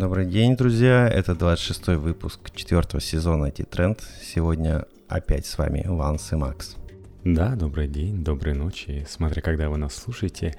Добрый день, друзья. Это 26-й выпуск четвертого сезона IT-тренд. Сегодня опять с вами Ванс и Макс. Да, добрый день, доброй ночи. Смотря когда вы нас слушаете,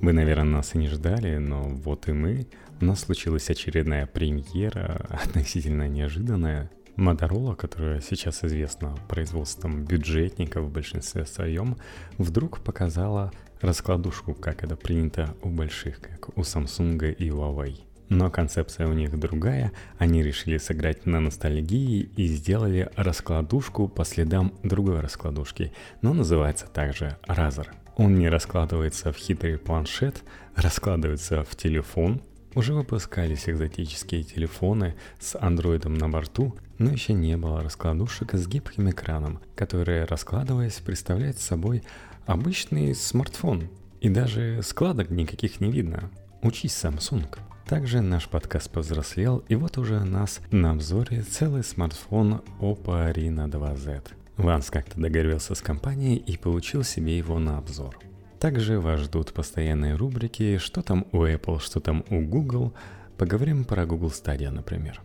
вы, наверное, нас и не ждали, но вот и мы. У нас случилась очередная премьера, относительно неожиданная. Motorola, которая сейчас известна производством бюджетников в большинстве своем, вдруг показала раскладушку, как это принято у больших, как у Samsung и Huawei. Но концепция у них другая, они решили сыграть на ностальгии и сделали раскладушку по следам другой раскладушки, но называется также Razer. Он не раскладывается в хитрый планшет, раскладывается в телефон. Уже выпускались экзотические телефоны с андроидом на борту, но еще не было раскладушек с гибким экраном, которые, раскладываясь, представляют собой обычный смартфон. И даже складок никаких не видно. Учись, Samsung. Также наш подкаст повзрослел, и вот уже у нас на обзоре целый смартфон Oppo Reno 2Z. Ванс как-то договорился с компанией и получил себе его на обзор. Также вас ждут постоянные рубрики «Что там у Apple, что там у Google». Поговорим про Google Stadia, например.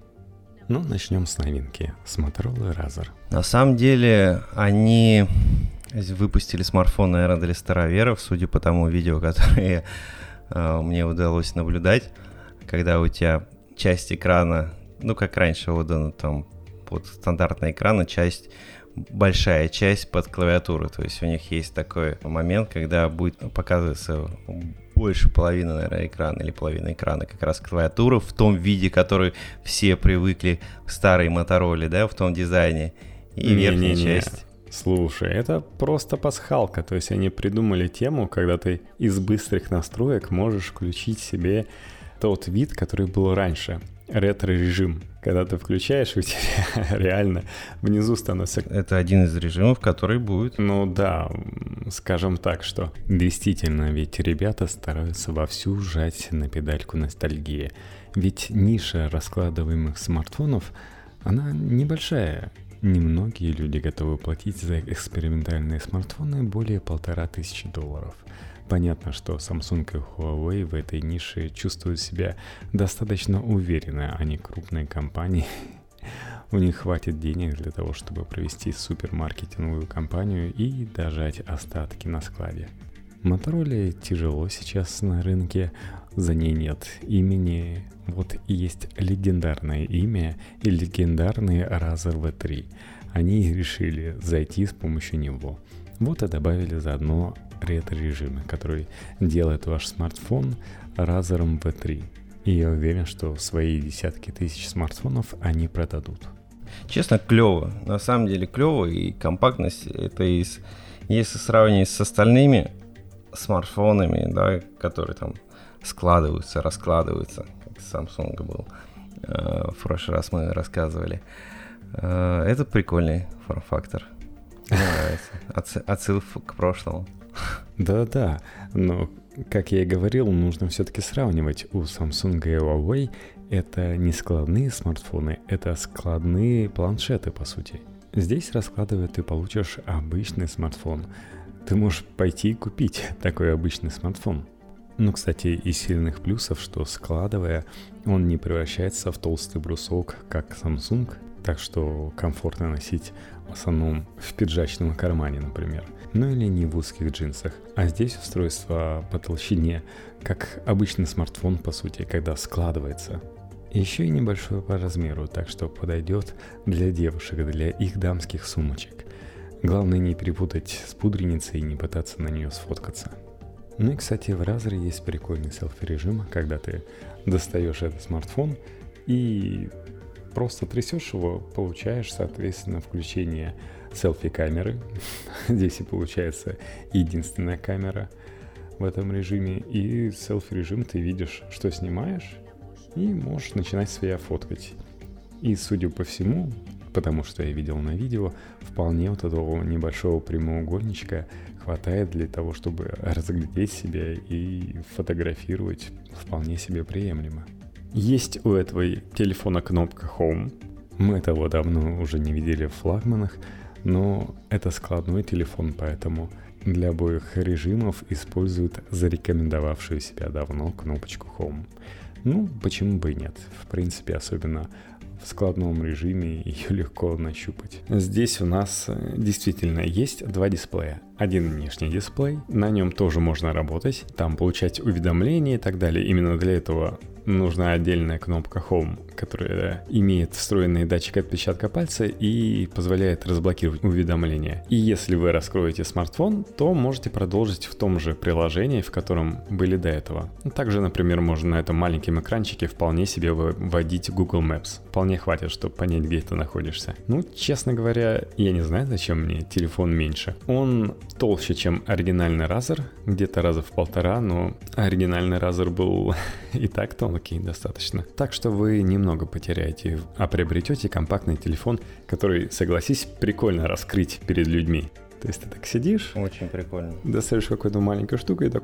Но ну, начнем с новинки, с Motorola Razr. На самом деле, они выпустили смартфон, наверное, для староверов, судя по тому видео, которое э, мне удалось наблюдать когда у тебя часть экрана, ну, как раньше отдано там под стандартный экран, часть большая часть под клавиатуру. То есть у них есть такой момент, когда будет показываться больше половины, наверное, экрана или половина экрана как раз клавиатура в том виде, который все привыкли к старой Мотороле, да, в том дизайне. И не, верхняя не, не. часть. Слушай, это просто пасхалка, то есть они придумали тему, когда ты из быстрых настроек можешь включить себе тот вид, который был раньше. Ретро-режим. Когда ты включаешь, у тебя реально внизу становится... Это один из режимов, который будет. Ну да, скажем так, что действительно, ведь ребята стараются вовсю сжать на педальку ностальгии. Ведь ниша раскладываемых смартфонов, она небольшая. Немногие люди готовы платить за экспериментальные смартфоны более полтора тысячи долларов – Понятно, что Samsung и Huawei в этой нише чувствуют себя достаточно уверенно, они крупные компании. У них хватит денег для того, чтобы провести супермаркетинговую кампанию и дожать остатки на складе. Motorola тяжело сейчас на рынке, за ней нет имени. Вот есть легендарное имя и легендарный Razer V3. Они решили зайти с помощью него. Вот и добавили заодно ретро-режиме, который делает ваш смартфон Razer V3. И я уверен, что свои десятки тысяч смартфонов они продадут. Честно, клево. На самом деле клево. И компактность это из... Если сравнивать с остальными смартфонами, да, которые там складываются, раскладываются, как Samsung был, э, в прошлый раз мы рассказывали. Э, это прикольный форм-фактор. Мне нравится. Отсыл к прошлому. Да-да, но, как я и говорил, нужно все-таки сравнивать. У Samsung и Huawei это не складные смартфоны, это складные планшеты, по сути. Здесь раскладывая ты получишь обычный смартфон. Ты можешь пойти и купить такой обычный смартфон. Ну, кстати, из сильных плюсов, что складывая, он не превращается в толстый брусок, как Samsung, так что комфортно носить в основном в пиджачном кармане, например. Ну или не в узких джинсах. А здесь устройство по толщине, как обычный смартфон, по сути, когда складывается. Еще и небольшое по размеру, так что подойдет для девушек, для их дамских сумочек. Главное не перепутать с пудреницей и не пытаться на нее сфоткаться. Ну и, кстати, в Razer есть прикольный селфи-режим, когда ты достаешь этот смартфон и просто трясешь его, получаешь, соответственно, включение селфи-камеры. Здесь и получается единственная камера в этом режиме. И селфи-режим ты видишь, что снимаешь, и можешь начинать себя фоткать. И, судя по всему, потому что я видел на видео, вполне вот этого небольшого прямоугольничка хватает для того, чтобы разглядеть себя и фотографировать вполне себе приемлемо. Есть у этого телефона кнопка Home. Мы того давно уже не видели в флагманах, но это складной телефон, поэтому для обоих режимов используют зарекомендовавшую себя давно кнопочку Home. Ну, почему бы и нет? В принципе, особенно в складном режиме ее легко нащупать. Здесь у нас э, действительно есть два дисплея. Один внешний дисплей, на нем тоже можно работать, там получать уведомления и так далее. Именно для этого нужна отдельная кнопка Home, которая имеет встроенный датчик отпечатка пальца и позволяет разблокировать уведомления. И если вы раскроете смартфон, то можете продолжить в том же приложении, в котором были до этого. Также, например, можно на этом маленьком экранчике вполне себе вводить Google Maps. Вполне хватит, чтобы понять, где ты находишься. Ну, честно говоря, я не знаю, зачем мне телефон меньше. Он толще, чем оригинальный Razer, где-то раза в полтора, но оригинальный Razer был и так тонкий достаточно. Так что вы немного потеряете, а приобретете компактный телефон, который, согласись, прикольно раскрыть перед людьми. То есть ты так сидишь, Очень прикольно. достаешь какую-то маленькую штуку и так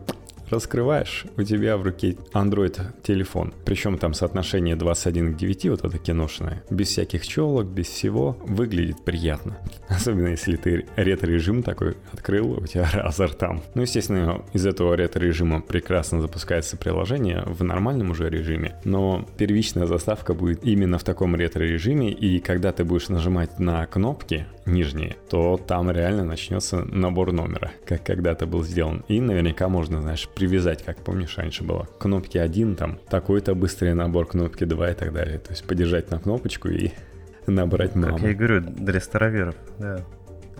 раскрываешь, у тебя в руке Android телефон. Причем там соотношение 21 к 9, вот это киношное. Без всяких челок, без всего. Выглядит приятно. Особенно если ты ретро-режим такой открыл, у тебя разор там. Ну, естественно, из этого ретро-режима прекрасно запускается приложение в нормальном уже режиме. Но первичная заставка будет именно в таком ретро-режиме. И когда ты будешь нажимать на кнопки, нижние, то там реально начнется набор номера, как когда-то был сделан. И наверняка можно, знаешь, привязать, как помнишь, раньше было. Кнопки 1, там, такой-то быстрый набор, кнопки 2 и так далее. То есть подержать на кнопочку и набрать маму. Как я и говорю, для староверов, да.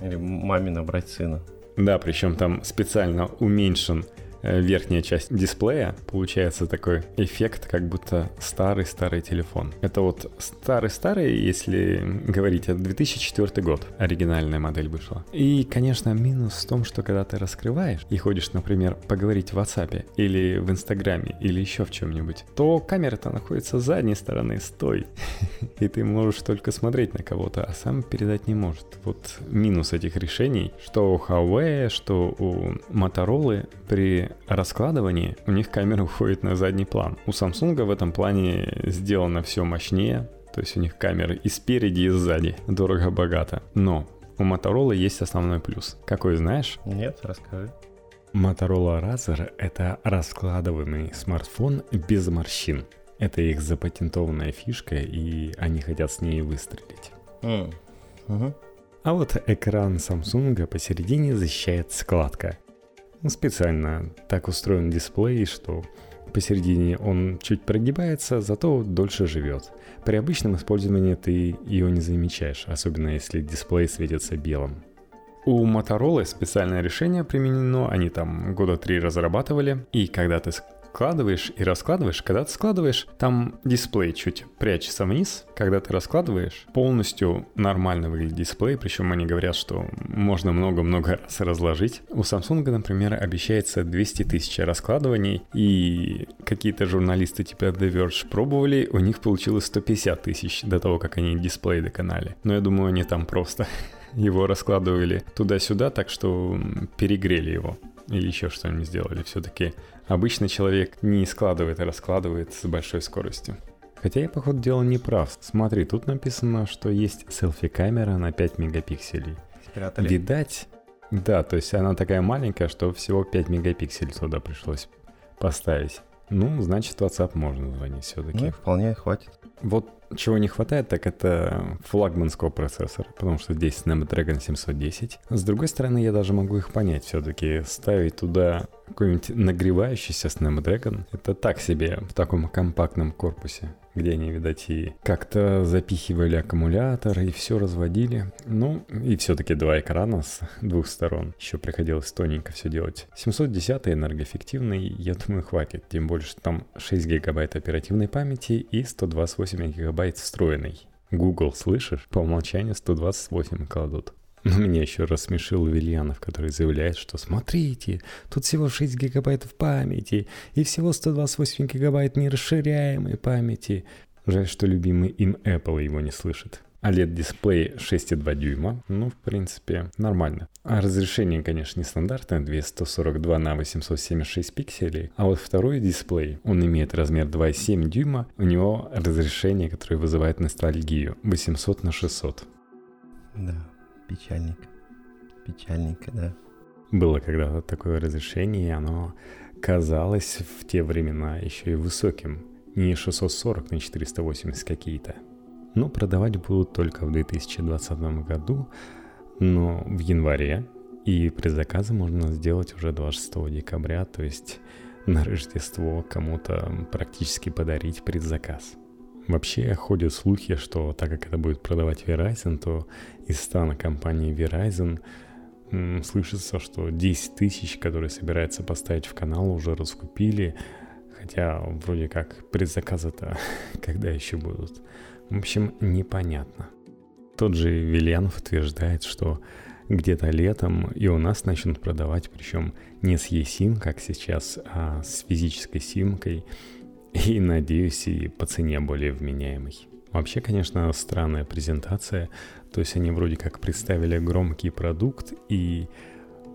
Или маме набрать сына. Да, причем там специально уменьшен верхняя часть дисплея, получается такой эффект, как будто старый-старый телефон. Это вот старый-старый, если говорить, это 2004 год, оригинальная модель вышла. И, конечно, минус в том, что когда ты раскрываешь и ходишь, например, поговорить в WhatsApp или в Инстаграме или еще в чем-нибудь, то камера-то находится с задней стороны, стой. И ты можешь только смотреть на кого-то, а сам передать не может. Вот минус этих решений, что у Huawei, что у Motorola при раскладывании у них камера уходит на задний план. У Samsung в этом плане сделано все мощнее, то есть у них камеры и спереди, и сзади. Дорого-богато. Но у Motorola есть основной плюс. Какой знаешь? Нет, расскажи. Motorola Razr — это раскладываемый смартфон без морщин. Это их запатентованная фишка, и они хотят с ней выстрелить. М, мгм. А вот экран Samsung посередине защищает складка. Ну, Специально так устроен дисплей, что посередине он чуть прогибается, зато дольше живет. При обычном использовании ты ее не замечаешь, особенно если дисплей светится белым. У Motorola специальное решение применено, они там года три разрабатывали, и когда ты складываешь и раскладываешь, когда ты складываешь, там дисплей чуть прячется вниз, когда ты раскладываешь, полностью нормально выглядит дисплей, причем они говорят, что можно много-много раз разложить. У Samsung, например, обещается 200 тысяч раскладываний, и какие-то журналисты типа The Verge пробовали, у них получилось 150 тысяч до того, как они дисплей доконали. Но я думаю, они там просто его раскладывали туда-сюда, так что перегрели его. Или еще что-нибудь сделали. Все-таки обычный человек не складывает, а раскладывает с большой скоростью. Хотя я, походу, дела не прав. Смотри, тут написано, что есть селфи-камера на 5 мегапикселей. Спрятали. Видать, да, то есть она такая маленькая, что всего 5 мегапикселей туда пришлось поставить. Ну, значит, WhatsApp можно звонить все-таки. Ну, вполне хватит. Вот чего не хватает, так это флагманского процессора, потому что здесь Snapdragon 710. С другой стороны, я даже могу их понять все-таки. Ставить туда какой-нибудь нагревающийся Snapdragon, это так себе в таком компактном корпусе, где они, видать, и как-то запихивали аккумулятор и все разводили. Ну, и все-таки два экрана с двух сторон. Еще приходилось тоненько все делать. 710 энергоэффективный, я думаю, хватит. Тем более, что там 6 гигабайт оперативной памяти и 128 гигабайт встроенной. Google, слышишь? По умолчанию 128 кладут. Но меня еще рассмешил Вильянов, который заявляет, что смотрите, тут всего 6 гигабайтов памяти и всего 128 гигабайт нерасширяемой памяти. Жаль, что любимый им Apple его не слышит. OLED-дисплей 6,2 дюйма, ну, в принципе, нормально. А разрешение, конечно, не стандартное, 242 на 876 пикселей. А вот второй дисплей, он имеет размер 2,7 дюйма, у него разрешение, которое вызывает ностальгию, 800 на 600. Да, печальненько. Печальненько, да. Было когда-то такое разрешение, и оно казалось в те времена еще и высоким. не 640 на 480 какие-то. Но продавать будут только в 2020 году, но в январе, и предзаказы можно сделать уже 26 декабря, то есть на Рождество кому-то практически подарить предзаказ. Вообще ходят слухи, что так как это будет продавать Verizon, то из стана компании Verizon м, слышится, что 10 тысяч, которые собирается поставить в канал, уже раскупили, хотя вроде как предзаказы-то когда еще будут. В общем, непонятно. Тот же Вильянов утверждает, что где-то летом и у нас начнут продавать, причем не с eSIM, как сейчас, а с физической симкой, и, надеюсь, и по цене более вменяемой. Вообще, конечно, странная презентация, то есть они вроде как представили громкий продукт и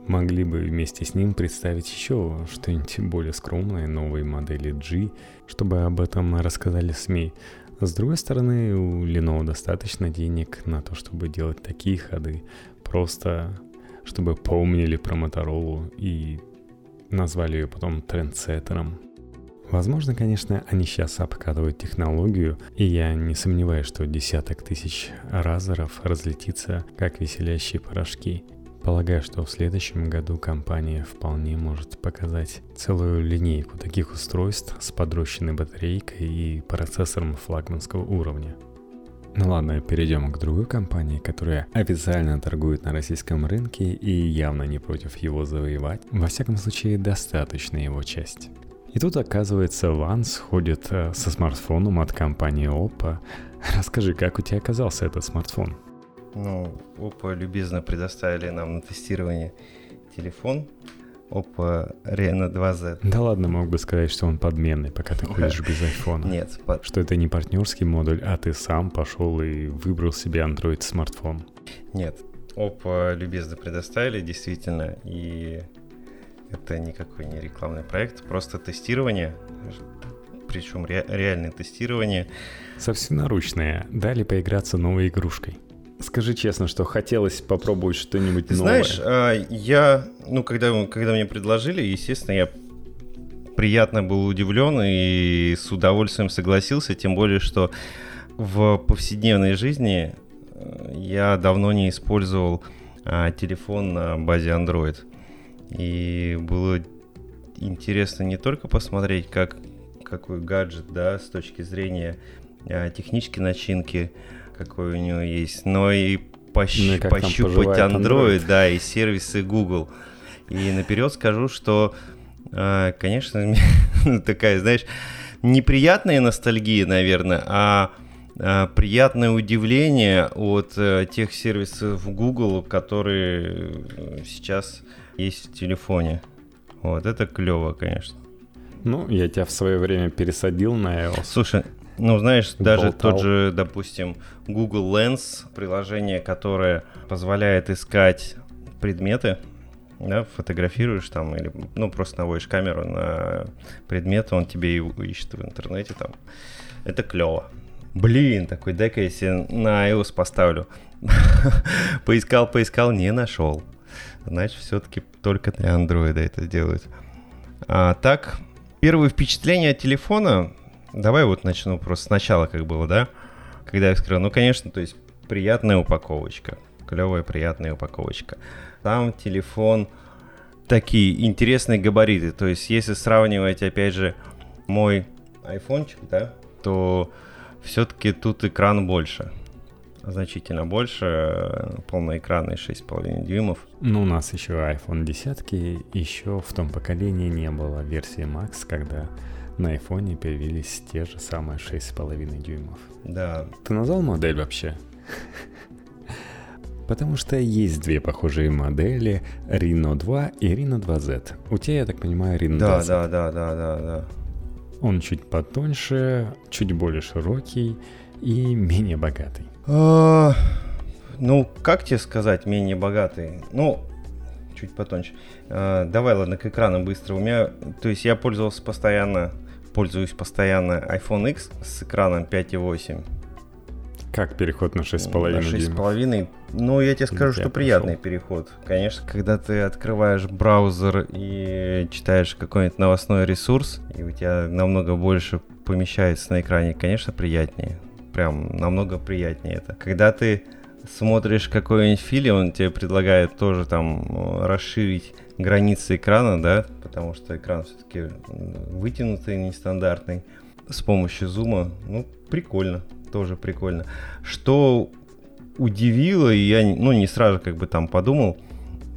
могли бы вместе с ним представить еще что-нибудь более скромное, новые модели G, чтобы об этом рассказали СМИ. С другой стороны, у Lenovo достаточно денег на то, чтобы делать такие ходы, просто чтобы помнили про Моторолу и назвали ее потом трендсеттером. Возможно, конечно, они сейчас обкатывают технологию, и я не сомневаюсь, что десяток тысяч разоров разлетится, как веселящие порошки. Полагаю, что в следующем году компания вполне может показать целую линейку таких устройств с подрощенной батарейкой и процессором флагманского уровня. Ну ладно, перейдем к другой компании, которая официально торгует на российском рынке и явно не против его завоевать. Во всяком случае, достаточно его часть. И тут, оказывается, Ванс ходит э, со смартфоном от компании Oppo. Расскажи, как у тебя оказался этот смартфон? Ну, Oppo любезно предоставили нам на тестирование телефон Oppo Reno 2Z. Да ладно, мог бы сказать, что он подменный, пока ты ходишь без айфона. Нет, под... Что это не партнерский модуль, а ты сам пошел и выбрал себе Android смартфон. Нет, Oppo любезно предоставили, действительно, и это никакой не рекламный проект, просто тестирование, причем ре- реальное тестирование. Собственноручное. Дали поиграться новой игрушкой. Скажи честно, что хотелось попробовать что-нибудь новое. знаешь, а, я, ну, когда, когда мне предложили, естественно, я приятно был удивлен и с удовольствием согласился, тем более, что в повседневной жизни э, я давно не использовал а, телефон на базе Android. И было интересно не только посмотреть, как, какой гаджет, да, с точки зрения а, технической начинки, какой у него есть, но и пощ... Ну пощупать Android, Android. да, и сервисы Google. И наперед скажу, что, а, конечно, такая, знаешь, неприятная ностальгия, наверное, а а, приятное удивление от э, тех сервисов Google, которые э, сейчас есть в телефоне. Вот, это клево, конечно. Ну, я тебя в свое время пересадил на iOS. Слушай, ну, знаешь, даже Болтал. тот же, допустим, Google Lens, приложение, которое позволяет искать предметы, да, фотографируешь там или, ну, просто наводишь камеру на предмет, он тебе его ищет в интернете там. Это клево. Блин, такой, дай-ка я себе на iOS поставлю. поискал, поискал, не нашел. Значит, все-таки только для андроида это делают. А так, первые впечатления от телефона, давай вот начну просто сначала, как было, да? Когда я вскрыл, ну, конечно, то есть приятная упаковочка, клевая приятная упаковочка. Там телефон такие интересные габариты, то есть если сравнивать, опять же, мой айфончик, да, то все-таки тут экран больше. Значительно больше, э, полноэкранный 6,5 дюймов. Ну, у нас еще iPhone 10, еще в том поколении не было версии Max, когда на iPhone появились те же самые 6,5 дюймов. Да, Ты назвал модель вообще? Потому что есть две похожие модели Reno 2 и Reno 2Z. У тебя, я так понимаю, Reno да, 2Z. да, да, да, да, да. Он чуть потоньше, чуть более широкий и менее богатый. А, Ну, как тебе сказать, менее богатый? Ну, чуть потоньше. А, Давай, ладно, к экрану быстро. У меня, то есть я пользовался постоянно, пользуюсь постоянно iPhone X с экраном 5.8. Как переход на 6,5 На дюймов? 6,5. Ну, я тебе скажу, Я что пошел. приятный переход. Конечно, когда ты открываешь браузер и читаешь какой-нибудь новостной ресурс, и у тебя намного больше помещается на экране, конечно, приятнее. Прям намного приятнее это. Когда ты смотришь какой-нибудь фильм, он тебе предлагает тоже там э, расширить границы экрана, да, потому что экран все-таки вытянутый, нестандартный, с помощью зума, ну, прикольно, тоже прикольно. Что удивило, и я, ну, не сразу как бы там подумал,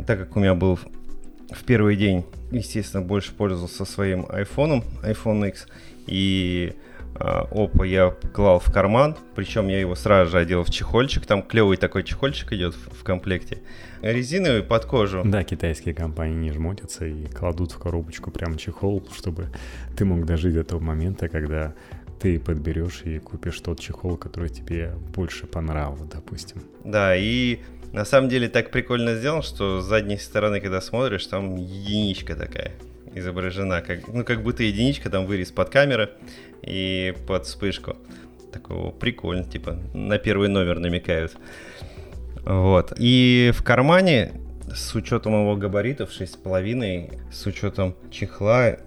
так как у меня был в первый день, естественно, больше пользовался своим айфоном, iPhone X, и опа я клал в карман, причем я его сразу же одел в чехольчик, там клевый такой чехольчик идет в, в комплекте, резиновый под кожу. Да, китайские компании не жмотятся и кладут в коробочку прям чехол, чтобы ты мог дожить до того момента, когда ты подберешь и купишь тот чехол, который тебе больше понравился, допустим. Да, и на самом деле так прикольно сделан, что с задней стороны, когда смотришь, там единичка такая изображена, как, ну, как будто единичка, там вырез под камеры и под вспышку. Такого прикольно, типа, на первый номер намекают. Вот. И в кармане, с учетом его габаритов 6,5, с учетом чехла,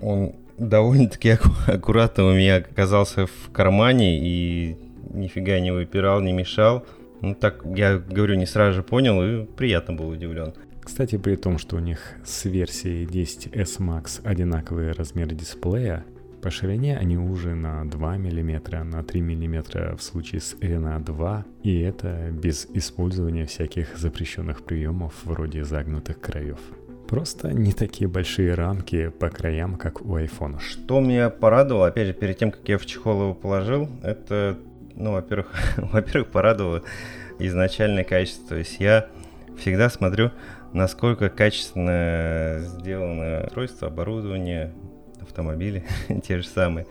он довольно-таки аккуратно у меня оказался в кармане и нифига не выпирал, не мешал. Ну так, я говорю, не сразу же понял и приятно был удивлен. Кстати, при том, что у них с версией 10S Max одинаковые размеры дисплея, по ширине они уже на 2 мм, на 3 мм в случае с Rena 2, и это без использования всяких запрещенных приемов вроде загнутых краев. Просто не такие большие рамки по краям, как у iPhone. Что меня порадовало, опять же, перед тем, как я в чехол его положил, это, ну, во-первых, во-первых, порадовало изначальное качество. То есть я всегда смотрю, насколько качественно сделано устройство, оборудование, автомобили, те же самые.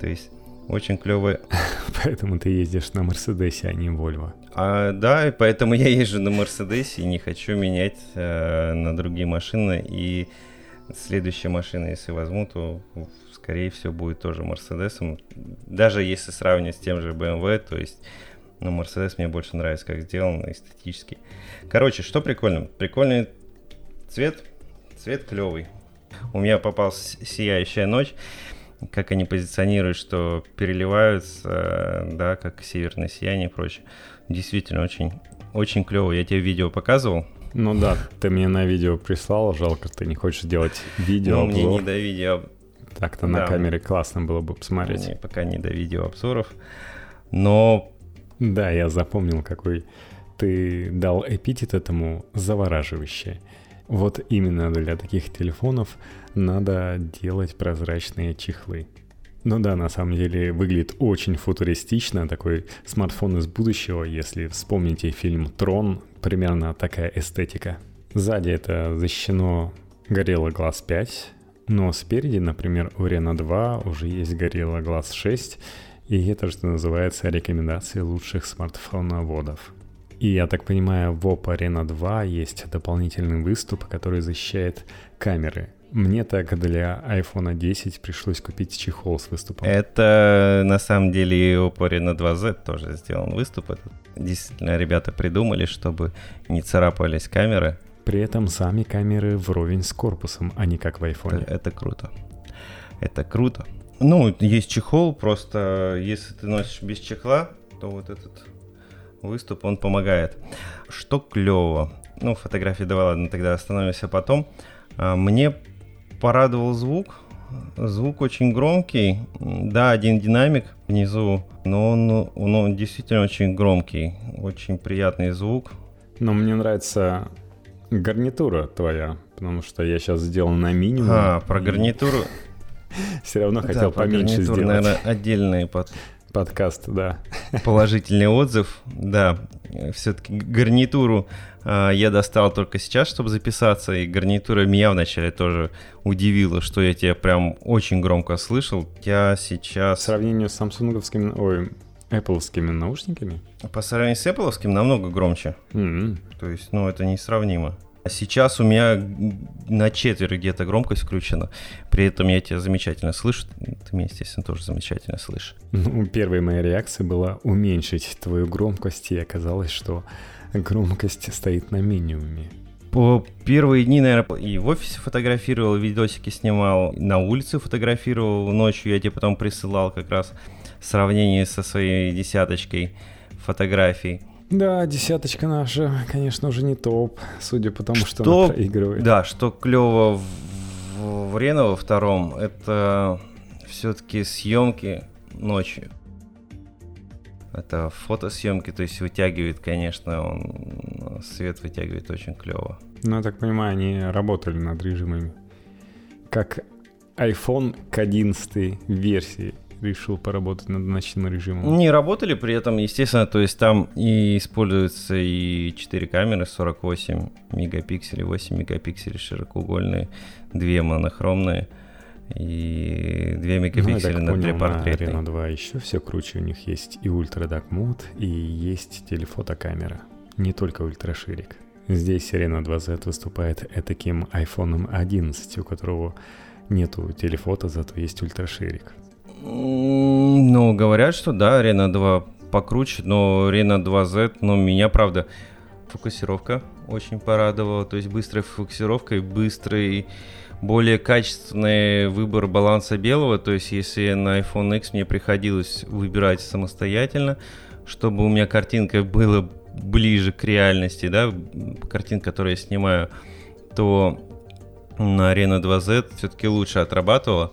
То есть очень клевые. Поэтому ты ездишь на Мерседесе, а не Вольво. А, да, и поэтому я езжу на Мерседесе и не хочу менять э, на другие машины. И следующая машина, если возьму, то скорее всего будет тоже Мерседесом. Даже если сравнивать с тем же BMW, то есть ну, Мерседес мне больше нравится, как сделан, эстетически. Короче, что прикольно? Прикольный цвет, цвет клевый. У меня попалась сияющая ночь как они позиционируют, что переливаются, да, как северное сияние и прочее. Действительно, очень, очень клево. Я тебе видео показывал. Ну да, ты мне на видео прислал, жалко, ты не хочешь сделать видео Ну, мне не до видео. Так-то на камере классно было бы посмотреть. Мне пока не до видео обзоров. Но... Да, я запомнил, какой ты дал эпитет этому завораживающий. Вот именно для таких телефонов надо делать прозрачные чехлы. Ну да, на самом деле выглядит очень футуристично, такой смартфон из будущего, если вспомните фильм «Трон», примерно такая эстетика. Сзади это защищено Gorilla Glass 5, но спереди, например, у Reno 2 уже есть Gorilla Glass 6, и это, что называется, рекомендации лучших смартфоноводов. И я так понимаю, в Oppo Reno 2 есть дополнительный выступ, который защищает камеры. Мне так для iPhone 10 пришлось купить чехол с выступом. Это на самом деле и Oppo Reno 2Z тоже сделан выступ. Это действительно ребята придумали, чтобы не царапались камеры. При этом сами камеры вровень с корпусом, а не как в iPhone. Это, это круто. Это круто. Ну, есть чехол, просто если ты носишь без чехла, то вот этот выступ, он помогает. Что клево. Ну, фотографии давай, ладно, тогда остановимся потом. А, мне порадовал звук. Звук очень громкий. Да, один динамик внизу, но он, он действительно очень громкий. Очень приятный звук. Но мне нравится гарнитура твоя, потому что я сейчас сделал на минимум. А, про гарнитуру. Все равно хотел поменьше сделать. наверное, отдельные под подкаст, да. Положительный отзыв, да. Все-таки гарнитуру э, я достал только сейчас, чтобы записаться, и гарнитура меня вначале тоже удивила, что я тебя прям очень громко слышал. Я сейчас... В сравнении с самсунговскими, ой, Apple наушниками? По сравнению с Apple намного громче. Mm-hmm. То есть, ну, это несравнимо. А сейчас у меня на четверть где-то громкость включена. При этом я тебя замечательно слышу. Ты меня, естественно, тоже замечательно слышишь. Ну, первая моя реакция была уменьшить твою громкость, и оказалось, что громкость стоит на минимуме. По первые дни, наверное, и в офисе фотографировал, видосики снимал, на улице фотографировал, ночью я тебе потом присылал как раз сравнение со своей десяточкой фотографий. Да, десяточка наша, конечно, уже не топ, судя по тому, что, что она проигрывает. Да, что клево в, в, Рено во втором, это все-таки съемки ночью. Это фотосъемки, то есть вытягивает, конечно, он свет вытягивает очень клево. Ну, я так понимаю, они работали над режимами. Как iPhone к 11 версии решил поработать над ночным режимом? Не работали при этом, естественно, то есть там и используются и 4 камеры 48 мегапикселей, 8 мегапикселей широкоугольные, 2 монохромные и 2 мегапикселя ну, на портрета. На Reno 2 еще все круче, у них есть и ультра Dark Mode, и есть телефотокамера, не только ультраширик. Здесь Reno 2Z выступает таким iPhone 11, у которого нету телефота, зато есть ультраширик. Ну, говорят, что да, Arena 2 покруче, но Arena 2Z, но меня, правда, фокусировка очень порадовала. То есть быстрая фокусировка и быстрый, более качественный выбор баланса белого. То есть если на iPhone X мне приходилось выбирать самостоятельно, чтобы у меня картинка была ближе к реальности, да, картинка, которую я снимаю, то на Arena 2Z все-таки лучше отрабатывала.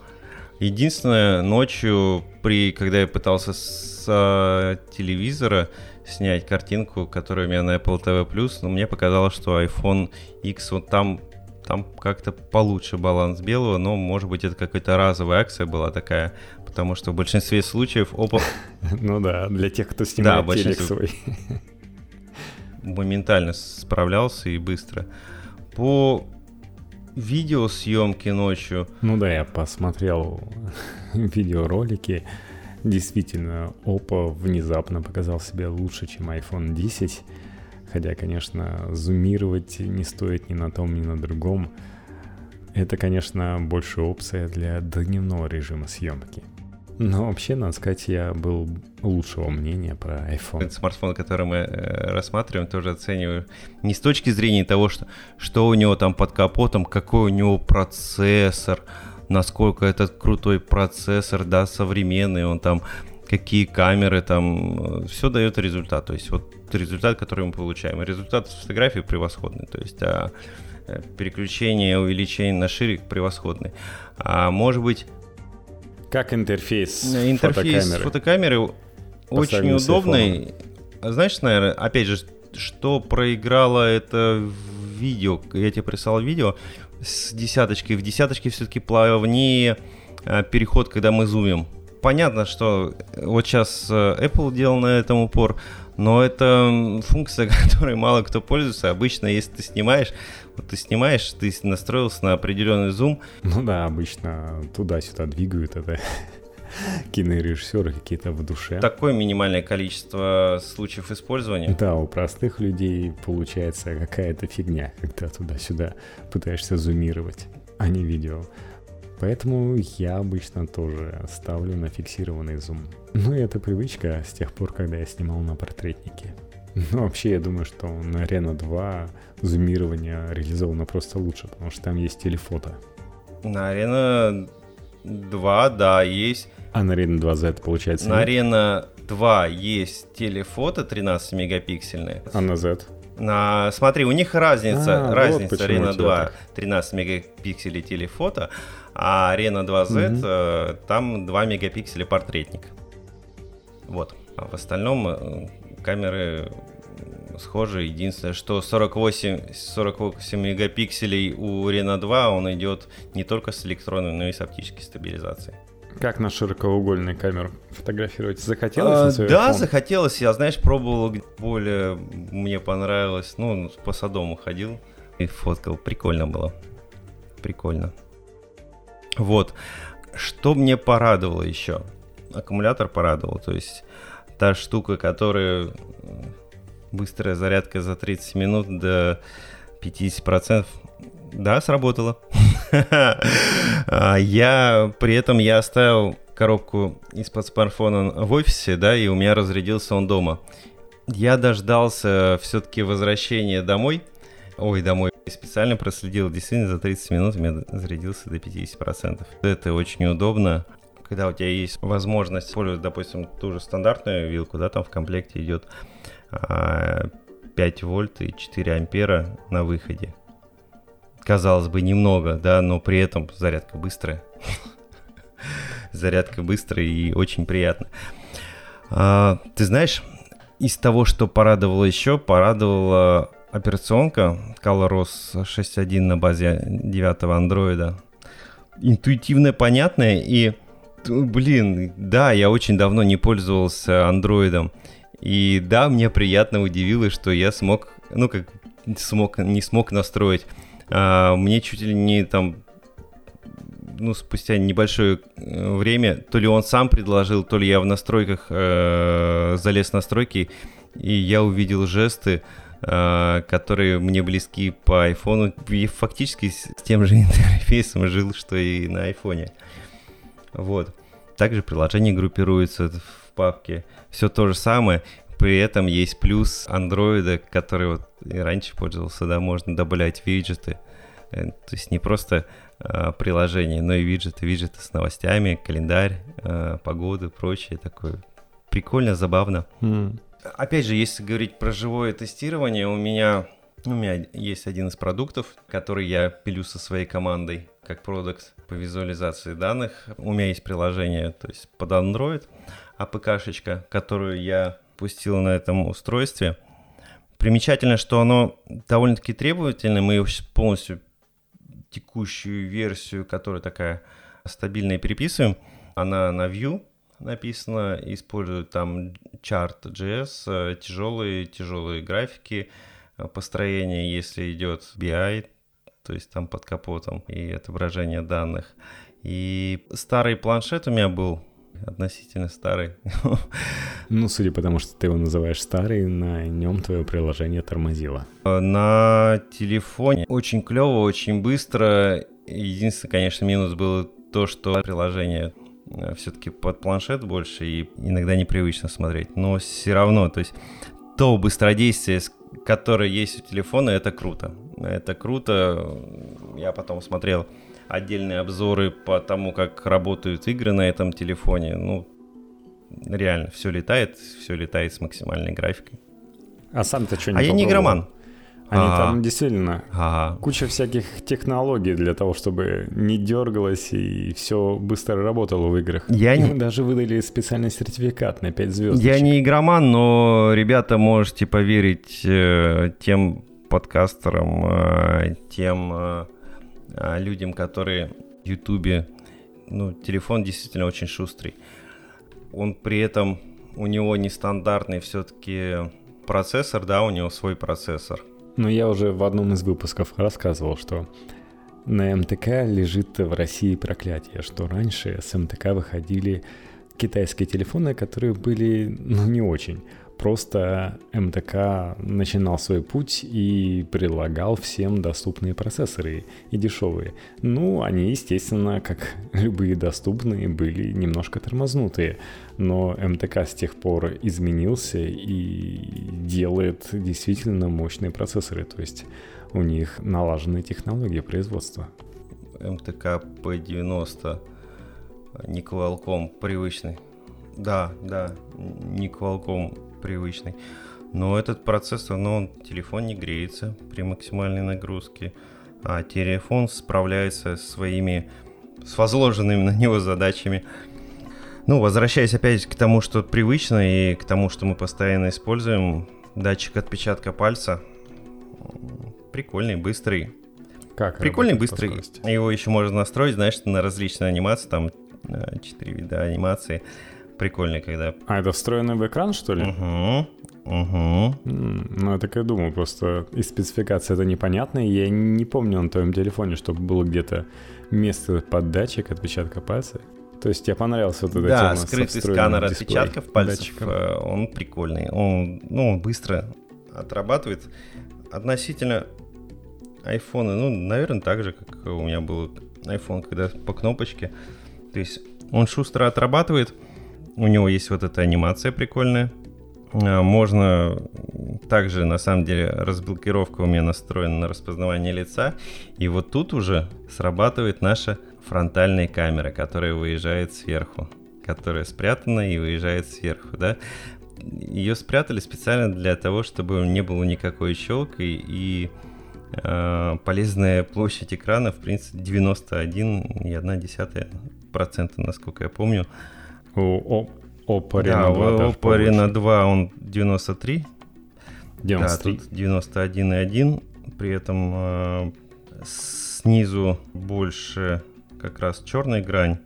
Единственное, ночью, при, когда я пытался с а, телевизора снять картинку, которая у меня на Apple TV+, но мне показалось, что iPhone X вот там там как-то получше баланс белого, но, может быть, это какая-то разовая акция была такая, потому что в большинстве случаев опа... Ну да, для тех, кто снимает телек свой. Моментально справлялся и быстро. По видеосъемки ночью. Ну да, я посмотрел видеоролики. Действительно, Oppo внезапно показал себя лучше, чем iPhone 10. Хотя, конечно, зумировать не стоит ни на том, ни на другом. Это, конечно, больше опция для дневного режима съемки. Но вообще, надо сказать, я был лучшего мнения про iPhone. Этот смартфон, который мы э, рассматриваем, тоже оцениваю не с точки зрения того, что, что у него там под капотом, какой у него процессор, насколько этот крутой процессор, да, современный, он там, какие камеры там, э, все дает результат. То есть вот результат, который мы получаем. Результат с фотографии превосходный. То есть а, э, переключение, увеличение на ширик превосходный. А может быть как интерфейс, интерфейс фотокамеры? фотокамеры очень удобный. Знаешь, наверное, опять же, что проиграло это видео, я тебе прислал видео с десяточкой. В десяточке все-таки плавнее а, переход, когда мы зумим. Понятно, что вот сейчас э, Apple делал на этом упор, но это функция, которой мало кто пользуется. Обычно, если ты снимаешь, вот ты снимаешь, ты настроился на определенный зум. Ну да, обычно туда-сюда двигают это кинорежиссеры какие-то в душе. Такое минимальное количество случаев использования. Да, у простых людей получается какая-то фигня, когда туда-сюда пытаешься зумировать, а не видео. Поэтому я обычно тоже ставлю на фиксированный зум. Ну и это привычка с тех пор, когда я снимал на портретнике. Ну, вообще, я думаю, что на Reno 2 зумирование реализовано просто лучше, потому что там есть телефото. На Arena 2, да, есть. А на Arena 2Z получается На нет? Arena 2 есть телефото 13 мегапиксельное. А на Z? На, смотри, у них разница, а, разница вот Arena 2 13 мегапикселей телефото, а Arena 2Z угу. э, там 2 мегапикселя портретник. Вот. А в остальном э, камеры схожи. Единственное, что 48, 48 мегапикселей у Reno 2, он идет не только с электронной, но и с оптической стабилизацией. Как на широкоугольную камеру фотографировать? Захотелось? А, да, iPhone? захотелось. Я, знаешь, пробовал более... Мне понравилось. Ну, по Садому ходил и фоткал. Прикольно было. Прикольно. Вот. Что мне порадовало еще? Аккумулятор порадовал. То есть та штука, которая быстрая зарядка за 30 минут до 50%. Да, сработало. А, я при этом я оставил коробку из-под смартфона в офисе, да, и у меня разрядился он дома. Я дождался все-таки возвращения домой, ой, домой, специально проследил, действительно за 30 минут у меня зарядился до 50%. Это очень удобно, когда у тебя есть возможность использовать, допустим, ту же стандартную вилку, да, там в комплекте идет 5 а, вольт и 4 ампера на выходе. Казалось бы, немного, да, но при этом зарядка быстрая. Зарядка быстрая и очень приятно. А, ты знаешь, из того, что порадовало еще, порадовала операционка ColorOS 6.1 на базе 9 андроида. Интуитивно понятная и, блин, да, я очень давно не пользовался андроидом. И да, мне приятно удивило, что я смог, ну как смог, не смог настроить. А, мне чуть ли не там ну, спустя небольшое э, время, то ли он сам предложил, то ли я в настройках э, залез в настройки, и я увидел жесты, э, которые мне близки по айфону. И фактически с тем же интерфейсом жил, что и на айфоне. Вот. Также приложение группируется в папке. Все то же самое. При этом есть плюс андроида, который вот и раньше пользовался, да, можно добавлять виджеты. Э, то есть не просто э, приложение, но и виджеты, виджеты с новостями, календарь, э, погода, прочее такое. Прикольно, забавно. Mm. Опять же, если говорить про живое тестирование, у меня, у меня есть один из продуктов, который я пилю со своей командой как продукт по визуализации данных. У меня есть приложение, то есть под Android, APK-шечка, которую я пустил на этом устройстве. Примечательно, что оно довольно-таки требовательное. Мы его полностью текущую версию, которая такая стабильная, переписываем. Она на Vue написана, использует там Chart.js, тяжелые, тяжелые графики, построение, если идет BI, то есть там под капотом, и отображение данных. И старый планшет у меня был относительно старый. Ну, судя по тому, что ты его называешь старый, на нем твое приложение тормозило. На телефоне очень клево, очень быстро. Единственный, конечно, минус был то, что приложение э, все-таки под планшет больше и иногда непривычно смотреть. Но все равно, то есть то быстродействие, которое есть у телефона, это круто. Это круто. Я потом смотрел отдельные обзоры по тому, как работают игры на этом телефоне. Ну, реально, все летает, все летает с максимальной графикой. А сам-то что не А попробовал? я не игроман. Они а там действительно а куча всяких технологий для того, чтобы не дергалось и все быстро работало в играх. Я не... даже выдали специальный сертификат на 5 звезд. Я не игроман, но, ребята, можете поверить э, тем подкастерам, э, тем э, а, людям, которые в Ютубе, ну, телефон действительно очень шустрый. Он при этом, у него нестандартный все-таки процессор, да, у него свой процессор. Но я уже в одном из выпусков рассказывал, что на МТК лежит в России проклятие, что раньше с МТК выходили китайские телефоны, которые были, ну, не очень просто МТК начинал свой путь и предлагал всем доступные процессоры и дешевые. Ну, они, естественно, как любые доступные, были немножко тормознутые. Но МТК с тех пор изменился и делает действительно мощные процессоры. То есть у них налажены технологии производства. МТК P90 не Qualcomm привычный. Да, да, не Qualcomm привычный. Но этот процессор, ну, он, телефон не греется при максимальной нагрузке, а телефон справляется с своими, с возложенными на него задачами. Ну, возвращаясь опять к тому, что привычно и к тому, что мы постоянно используем, датчик отпечатка пальца, прикольный, быстрый. Как Прикольный, быстрый. Его еще можно настроить, знаешь, на различные анимации, там 4 э, вида анимации прикольный, когда... А это встроенный в экран, что ли? Угу. Угу. Ну, я так и думал, просто из спецификации это непонятно, и я не помню на твоем телефоне, чтобы было где-то место под датчик отпечатка пальца. То есть тебе понравился вот эта да, тема скрытый сканер отпечатков пальцев, датчиком. Э, он прикольный. Он, ну, он быстро отрабатывает. Относительно айфона, ну, наверное, так же, как у меня был iPhone, когда по кнопочке. То есть он шустро отрабатывает, у него есть вот эта анимация прикольная. А, можно также, на самом деле, разблокировка у меня настроена на распознавание лица. И вот тут уже срабатывает наша фронтальная камера, которая выезжает сверху которая спрятана и выезжает сверху, да. Ее спрятали специально для того, чтобы не было никакой щелки и э, полезная площадь экрана, в принципе, 91,1%, насколько я помню. У Oppo да, Reno 2 у Oppo Reno 2 он 93. 93. Да, тут 91,1. При этом э, снизу больше как раз черная грань.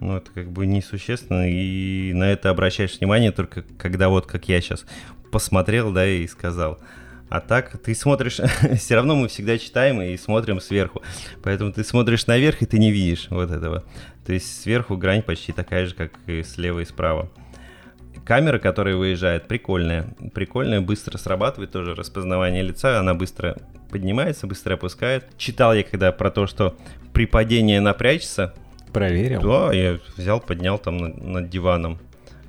Но это как бы несущественно. И на это обращаешь внимание только когда вот как я сейчас посмотрел, да, и сказал. А так ты смотришь, все равно мы всегда читаем и смотрим сверху. Поэтому ты смотришь наверх, и ты не видишь вот этого. То есть сверху грань почти такая же, как и слева и справа. Камера, которая выезжает, прикольная. Прикольная, быстро срабатывает тоже распознавание лица. Она быстро поднимается, быстро опускает. Читал я когда про то, что при падении напрячься. Проверил? Да, я взял, поднял там над, над диваном,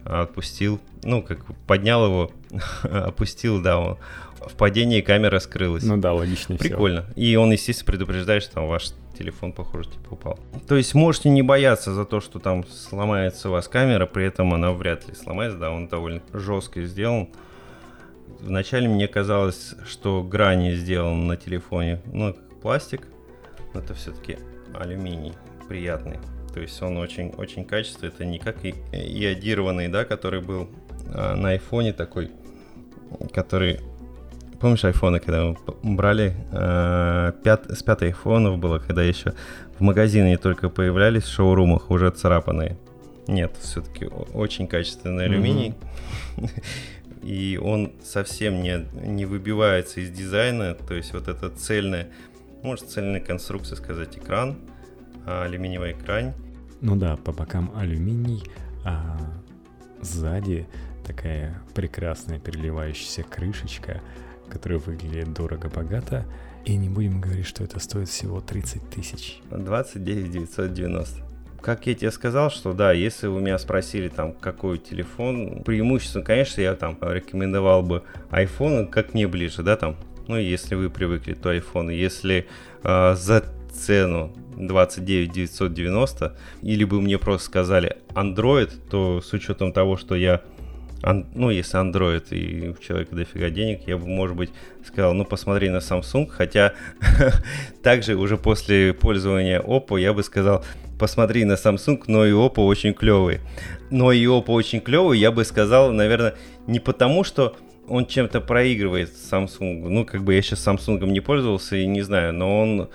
отпустил. Ну, как поднял его, опустил, да, в падении камера скрылась. Ну да, логично. Прикольно. Все. И он, естественно, предупреждает, что там ваш телефон, похоже, типа упал. То есть можете не бояться за то, что там сломается у вас камера, при этом она вряд ли сломается, да, он довольно жестко сделан. Вначале мне казалось, что грани сделаны на телефоне, ну, как пластик, но это все-таки алюминий приятный. То есть он очень, очень качественный, это не как и иодированный, да, который был а, на айфоне такой, который Помнишь айфоны, когда мы брали? Э, пят, с пятой айфонов было, когда еще в магазине только появлялись, в шоурумах уже царапанные. Нет, все-таки очень качественный алюминий. И он совсем не, не выбивается из дизайна. То есть вот эта цельная, может цельная конструкция сказать, экран, а, алюминиевый экран. Ну да, по бокам алюминий, а сзади такая прекрасная переливающаяся крышечка, который выглядит дорого-богато. И не будем говорить, что это стоит всего 30 тысяч. 29 990. Как я тебе сказал, что да, если вы меня спросили там, какой телефон, преимущество, конечно, я там рекомендовал бы iPhone, как мне ближе, да, там, ну, если вы привыкли, то iPhone. Если э, за цену 29 990, или бы мне просто сказали Android, то с учетом того, что я Ан, ну, если Android и у человека дофига денег, я бы, может быть, сказал, ну, посмотри на Samsung, хотя также уже после пользования Oppo я бы сказал, посмотри на Samsung, но и Oppo очень клевый. Но и Oppo очень клевый, я бы сказал, наверное, не потому, что он чем-то проигрывает Samsung. Ну, как бы я сейчас Samsung не пользовался и не знаю, но он...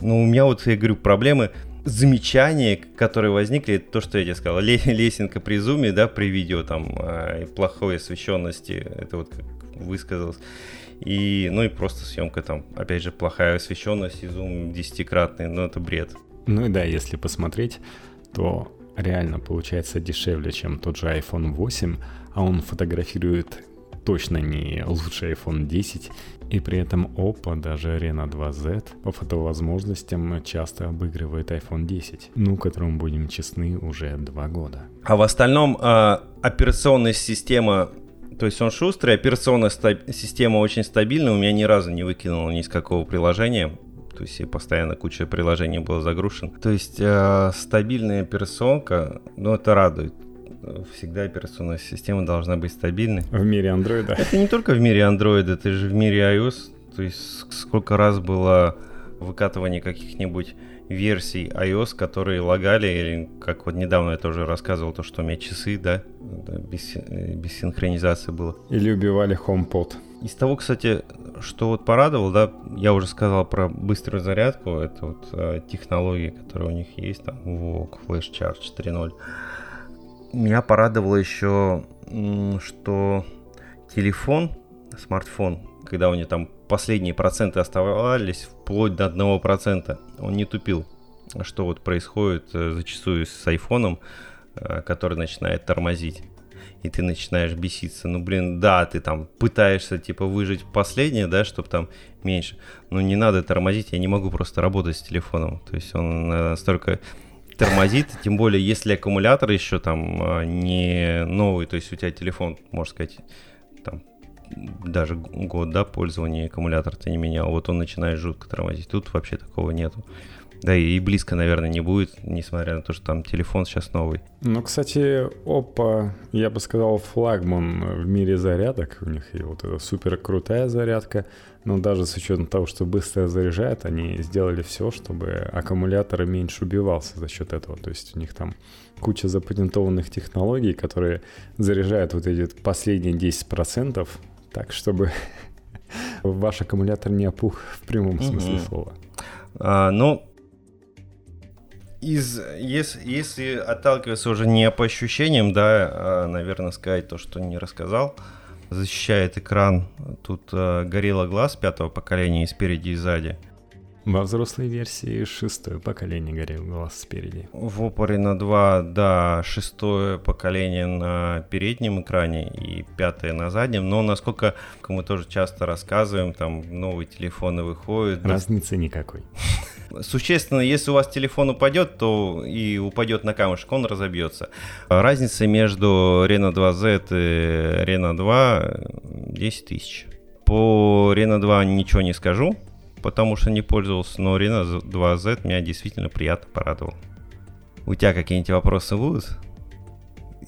Ну, у меня вот, я говорю, проблемы замечания, которые возникли, то, что я тебе сказал, лесенка при зуме, да, при видео там э, плохой освещенности, это вот как высказалось. И, ну и просто съемка там, опять же, плохая освещенность и зум десятикратный, но это бред. Ну и да, если посмотреть, то реально получается дешевле, чем тот же iPhone 8, а он фотографирует точно не лучший iPhone 10, и при этом Oppo, даже Reno 2Z, по фотовозможностям часто обыгрывает iPhone 10, ну, которому, будем честны, уже два года. А в остальном э, операционная система то есть он шустрый, операционная стаб- система очень стабильная, у меня ни разу не выкинуло ни из какого приложения. То есть постоянно куча приложений была загружена. То есть э, стабильная операционка, ну это радует всегда операционная система должна быть стабильной. В мире Android. Это не только в мире Android, это же в мире iOS. То есть сколько раз было выкатывание каких-нибудь версий iOS, которые лагали, или как вот недавно я тоже рассказывал, то, что у меня часы, да, без, без синхронизации было. Или убивали HomePod. Из того, кстати, что вот порадовал, да, я уже сказал про быструю зарядку, это вот э, технологии, которые у них есть, там, VOOC, Flash Charge 3.0 меня порадовало еще, что телефон, смартфон, когда у него там последние проценты оставались, вплоть до одного процента, он не тупил. Что вот происходит э, зачастую с айфоном, э, который начинает тормозить. И ты начинаешь беситься. Ну, блин, да, ты там пытаешься, типа, выжить последнее, да, чтобы там меньше. Но не надо тормозить, я не могу просто работать с телефоном. То есть он настолько тормозит, тем более если аккумулятор еще там а, не новый, то есть у тебя телефон, можно сказать, там даже год, да, пользования аккумулятор ты не менял, вот он начинает жутко тормозить. Тут вообще такого нету. Да и близко, наверное, не будет, несмотря на то, что там телефон сейчас новый. Ну, кстати, Oppo, я бы сказал, флагман в мире зарядок. У них и вот эта супер крутая зарядка. Но даже с учетом того, что быстро заряжает, они сделали все, чтобы аккумулятор меньше убивался за счет этого. То есть у них там куча запатентованных технологий, которые заряжают вот эти последние 10% так, чтобы ваш аккумулятор не опух в прямом смысле слова. А, ну, из, если, если отталкиваться уже не по ощущениям, да, а, наверное, сказать то, что не рассказал, защищает экран. Тут а, горело глаз пятого поколения и спереди, и сзади. Во взрослой версии шестое поколение горел глаз спереди. В опоре на 2, да, шестое поколение на переднем экране и пятое на заднем. Но насколько мы тоже часто рассказываем, там новые телефоны выходят. Разницы никакой. Существенно, если у вас телефон упадет, то и упадет на камушек, он разобьется. Разница между Reno 2Z и Reno 2 10 тысяч. По Reno 2 ничего не скажу, потому что не пользовался, но Reno 2Z меня действительно приятно порадовал. У тебя какие-нибудь вопросы будут?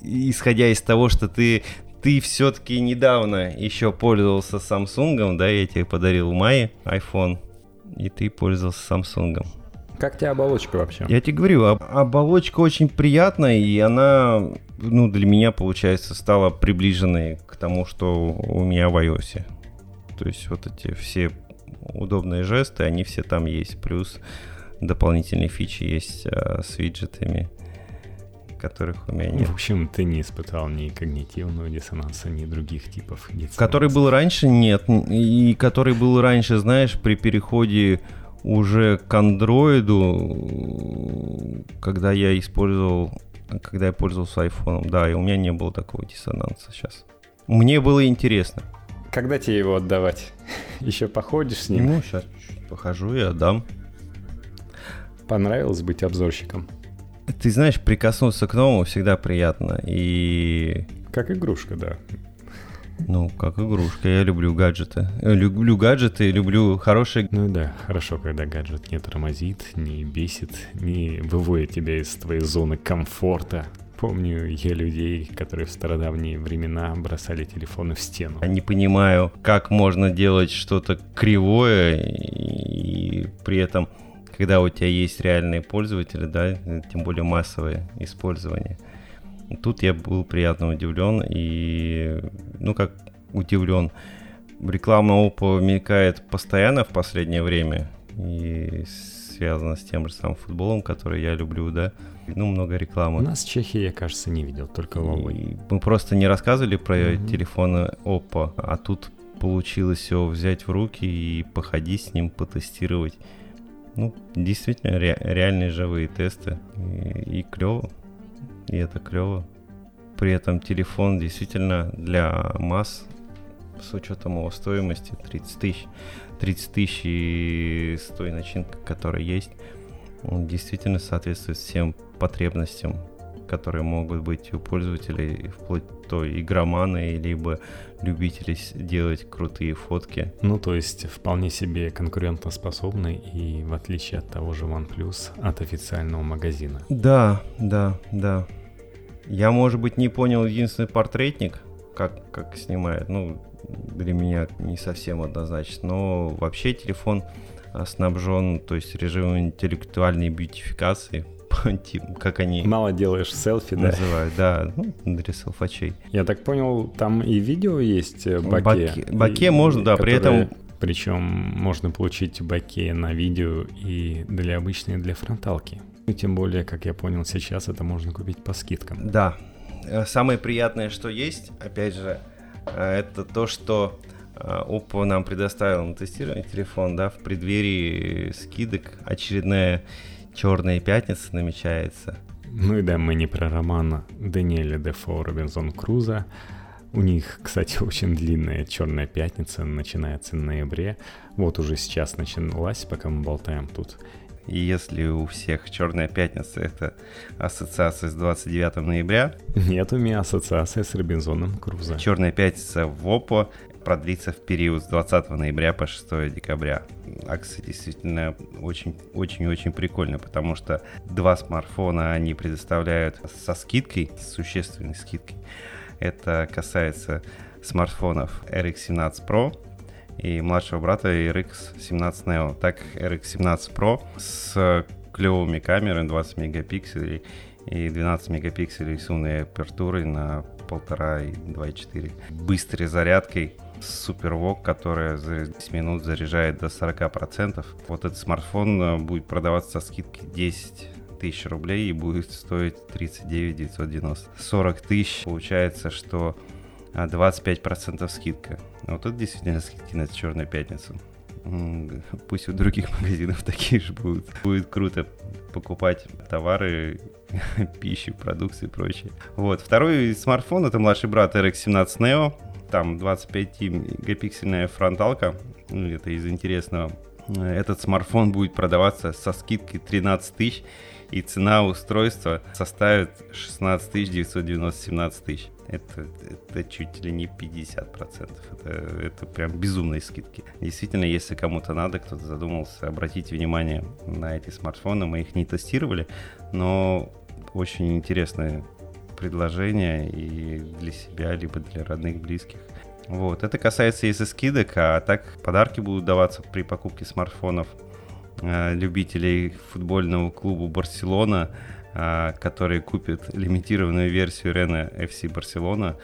Исходя из того, что ты, ты все-таки недавно еще пользовался Samsung, да, я тебе подарил в мае iPhone, и ты пользовался Samsung. Как тебе оболочка вообще? Я тебе говорю, оболочка очень приятная, и она, ну, для меня, получается, стала приближенной к тому, что у меня в iOS. То есть вот эти все удобные жесты, они все там есть. Плюс дополнительные фичи есть а, с виджетами, которых у меня нет. В общем, ты не испытал ни когнитивного диссонанса, ни других типов диссонанса. Который был раньше, нет. И который был раньше, знаешь, при переходе уже к андроиду, когда я использовал, когда я пользовался айфоном, да, и у меня не было такого диссонанса сейчас. Мне было интересно. Когда тебе его отдавать? Еще походишь с ним? Ну, сейчас похожу и отдам. Понравилось быть обзорщиком? Ты знаешь, прикоснуться к новому всегда приятно. И... Как игрушка, да. Ну, как игрушка. Я люблю гаджеты. Люблю гаджеты, люблю хорошие... Ну да, хорошо, когда гаджет не тормозит, не бесит, не выводит тебя из твоей зоны комфорта. Помню я людей, которые в стародавние времена бросали телефоны в стену. Я не понимаю, как можно делать что-то кривое и при этом, когда у тебя есть реальные пользователи, да, тем более массовое использование. Тут я был приятно удивлен и, ну как удивлен, реклама Oppo мелькает постоянно в последнее время и связано с тем же самым футболом, который я люблю, да, ну, много рекламы. У нас в Чехии, я, кажется, не видел, только Huawei. Мы просто не рассказывали про mm-hmm. телефоны Oppo, а тут получилось его взять в руки и походить с ним, потестировать. Ну, действительно, ре- реальные живые тесты. И, и клево. И это клево. При этом телефон действительно для масс, с учетом его стоимости, 30 тысяч, 30 тысяч и с той начинкой, которая есть, он действительно соответствует всем потребностям, которые могут быть у пользователей, вплоть до игроманы, либо любителей делать крутые фотки. Ну, то есть вполне себе конкурентоспособный и в отличие от того же OnePlus от официального магазина. Да, да, да. Я, может быть, не понял единственный портретник, как, как снимает. Ну, для меня не совсем однозначно. Но вообще телефон снабжен, то есть режимом интеллектуальной бьютификации, как они... Мало делаешь селфи, да? Называют, да, ну, для селфачей. Я так понял, там и видео есть э, баке. Баке, баке и, можно, да, при этом... Причем можно получить баке на видео и для обычной, для фронталки. И тем более, как я понял, сейчас это можно купить по скидкам. Да. Э, самое приятное, что есть, опять же, э, это то, что Oppo нам предоставил на тестирование телефон, да, в преддверии скидок. Очередная Черная пятница намечается. Ну и да, мы не про романа Даниэля Дефо Робинзон Круза. У них, кстати, очень длинная Черная пятница, начинается в ноябре. Вот уже сейчас началась, пока мы болтаем тут. И если у всех Черная пятница это ассоциация с 29 ноября. Нет у меня ассоциации с Робинзоном Крузо. Черная пятница в ОПО продлится в период с 20 ноября по 6 декабря. Акция действительно очень-очень-очень прикольная, потому что два смартфона они предоставляют со скидкой, с существенной скидкой. Это касается смартфонов RX 17 Pro и младшего брата RX 17 Neo. Так RX 17 Pro с клевыми камерами 20 мегапикселей и 12 мегапикселей с умной апертурой на 1,5 и 2,4. Быстрой зарядкой SuperVOOC, которая за 10 минут заряжает до 40%. Вот этот смартфон э, будет продаваться со скидкой 10 тысяч рублей и будет стоить 39 990. 40 тысяч получается, что 25% а, скидка. Вот это действительно скидки на Черную пятницу. Пусть у других магазинов такие же будут. Будет круто покупать товары, пищу, продукцию и прочее. Вот. Второй смартфон это младший брат RX17 Neo. Там 25-мегапиксельная фронталка. Ну, это из интересного. Этот смартфон будет продаваться со скидкой 13 тысяч и цена устройства составит 16 990 17 тысяч. Это, это чуть ли не 50%. Это, это прям безумные скидки. Действительно, если кому-то надо, кто-то задумался, обратите внимание на эти смартфоны. Мы их не тестировали, но очень интересное предложение и для себя, либо для родных, близких. Вот, это касается если скидок, а так подарки будут даваться при покупке смартфонов э, любителей футбольного клуба Барселона а, который купит лимитированную версию Рена FC Барселона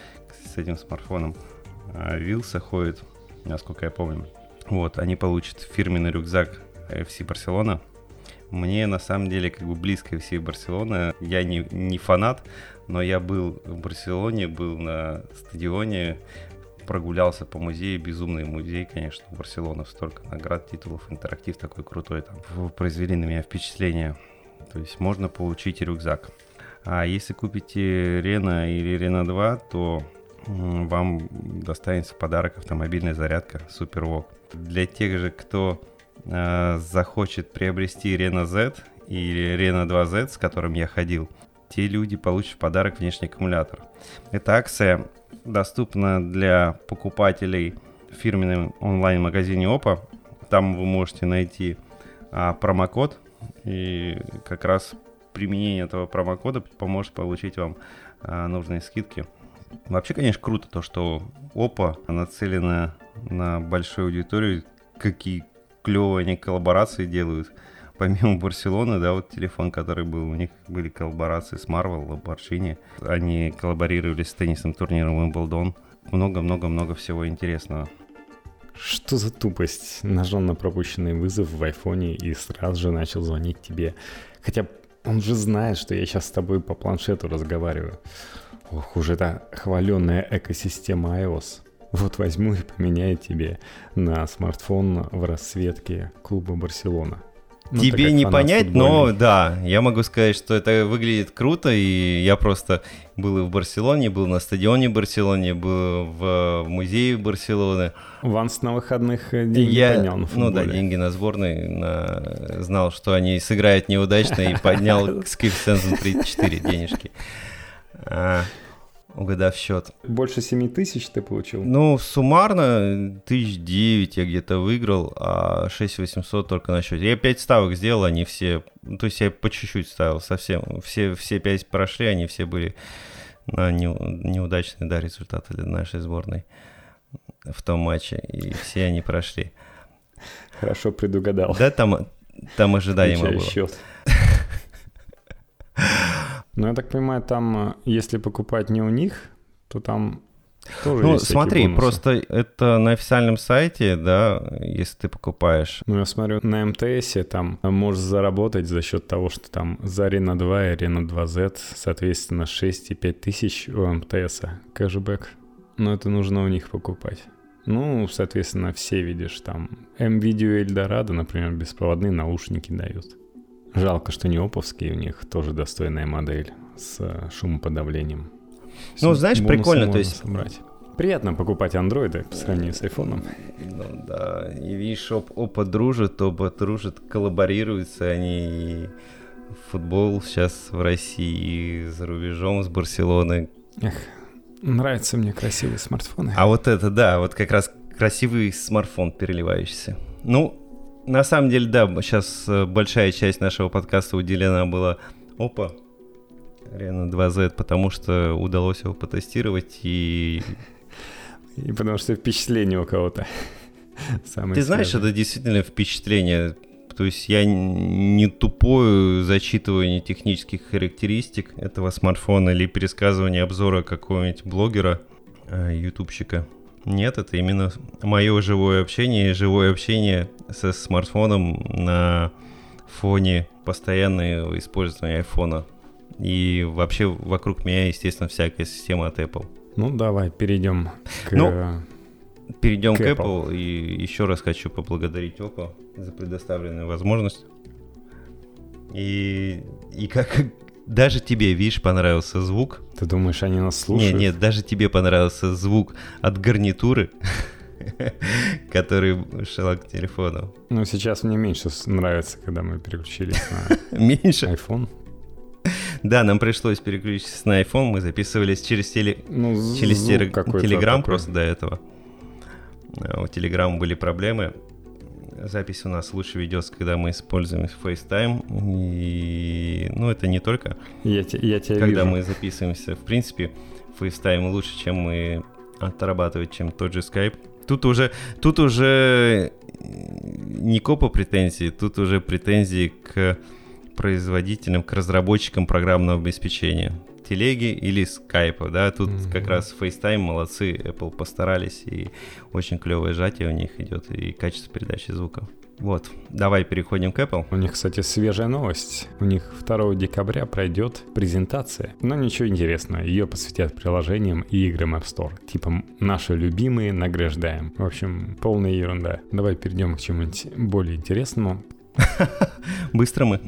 с этим смартфоном. А, Вилса ходит, насколько я помню. Вот, они получат фирменный рюкзак FC Барселона. Мне на самом деле как бы близко FC Барселона. Я не, не фанат, но я был в Барселоне, был на стадионе, прогулялся по музею, безумный музей, конечно, Барселона, столько наград, титулов, интерактив такой крутой там. Произвели на меня впечатление. То есть можно получить рюкзак. А если купите Рена или Рена 2, то вам достанется в подарок автомобильная зарядка SuperVOOC. Для тех же, кто э, захочет приобрести Рена Z или Рена 2Z, с которым я ходил, те люди получат в подарок внешний аккумулятор. Эта акция доступна для покупателей в фирменном онлайн-магазине ОПА. Там вы можете найти а, промокод и как раз применение этого промокода поможет получить вам а, нужные скидки. Вообще, конечно, круто то, что Опа нацелена на большую аудиторию, какие клевые они коллаборации делают. Помимо Барселоны, да, вот телефон, который был, у них были коллаборации с Marvel, Lamborghini. Они коллаборировали с теннисным турниром Wimbledon. Много-много-много всего интересного. Что за тупость? Нажал на пропущенный вызов в айфоне и сразу же начал звонить тебе. Хотя он же знает, что я сейчас с тобой по планшету разговариваю. Ох, уже это хваленная экосистема iOS. Вот возьму и поменяю тебе на смартфон в расцветке клуба Барселона. Ну, Тебе не понять, но да, я могу сказать, что это выглядит круто, и я просто был и в Барселоне, был на стадионе Барселоне, был в музее Барселоны. Ванс на выходных э, деньги я, поднял на футболе. Ну да, деньги на сборной, на, знал, что они сыграют неудачно, и поднял с коэффициентом 34 денежки. Угадав счет. Больше 7 тысяч ты получил? Ну, суммарно тысяч девять я где-то выиграл, а 6 800 только на счете. Я 5 ставок сделал, они все... Ну, то есть я по чуть-чуть ставил совсем. Все, все 5 прошли, они все были на не, неудачные, да, результаты для нашей сборной в том матче. И все они прошли. Хорошо предугадал. Да, там, там ожидаемо было. счет. Ну, я так понимаю, там, э, если покупать не у них, то там тоже ну, есть смотри, просто это на официальном сайте, да, если ты покупаешь. Ну, я смотрю, на МТС там можешь заработать за счет того, что там за Arena 2 и Arena 2Z, соответственно, 6 и 5 тысяч у МТС кэшбэк. Но это нужно у них покупать. Ну, соответственно, все видишь, там M-Video Eldorado, например, беспроводные наушники дают. Жалко, что не оповские, у них тоже достойная модель с э, шумоподавлением. Ну, знаешь, прикольно, то есть собрать. Приятно покупать андроиды по сравнению с айфоном. Ну да, и видишь, оп, опа дружат, оба дружат, коллаборируются они и футбол сейчас в России и за рубежом с Барселоны. Эх, нравятся мне красивые смартфоны. А вот это, да, вот как раз красивый смартфон переливающийся. Ну, на самом деле, да, сейчас э, большая часть нашего подкаста уделена была опа, Рено 2Z, потому что удалось его потестировать и и потому что впечатление у кого-то. Ты знаешь, это действительно впечатление. То есть я не тупое зачитывание технических характеристик этого смартфона или пересказывание обзора какого-нибудь блогера, э, ютубщика. Нет, это именно мое живое общение, живое общение со смартфоном на фоне постоянного использования айфона. И вообще вокруг меня, естественно, всякая система от Apple. Ну, давай перейдем к... Ну, перейдем к Apple. к Apple. И еще раз хочу поблагодарить Oppo за предоставленную возможность. И, и как даже тебе, видишь, понравился звук. Ты думаешь, они нас слушают? Нет, нет, даже тебе понравился звук от гарнитуры, который шел к телефону. Ну, сейчас мне меньше нравится, когда мы переключились на меньше? iPhone. Да, нам пришлось переключиться на iPhone, мы записывались через, теле... ну, через теле... Telegram просто до этого. А, у Telegram были проблемы. Запись у нас лучше ведется, когда мы используем FaceTime. И, ну, это не только я те, я тебя когда вижу. мы записываемся. В принципе, FaceTime лучше, чем мы отрабатывать, чем тот же Skype. Тут уже, тут уже не копа претензии, тут уже претензии к производителям, к разработчикам программного обеспечения. Телеги или скайпа, да, тут mm-hmm. как раз FaceTime молодцы, Apple постарались, и очень клевое сжатие у них идет, и качество передачи звука. Вот, давай переходим к Apple. У них, кстати, свежая новость. У них 2 декабря пройдет презентация. Но ничего интересного, ее посвятят приложениям и играм App Store. Типа наши любимые награждаем. В общем, полная ерунда. Давай перейдем к чему-нибудь более интересному. Быстро мы.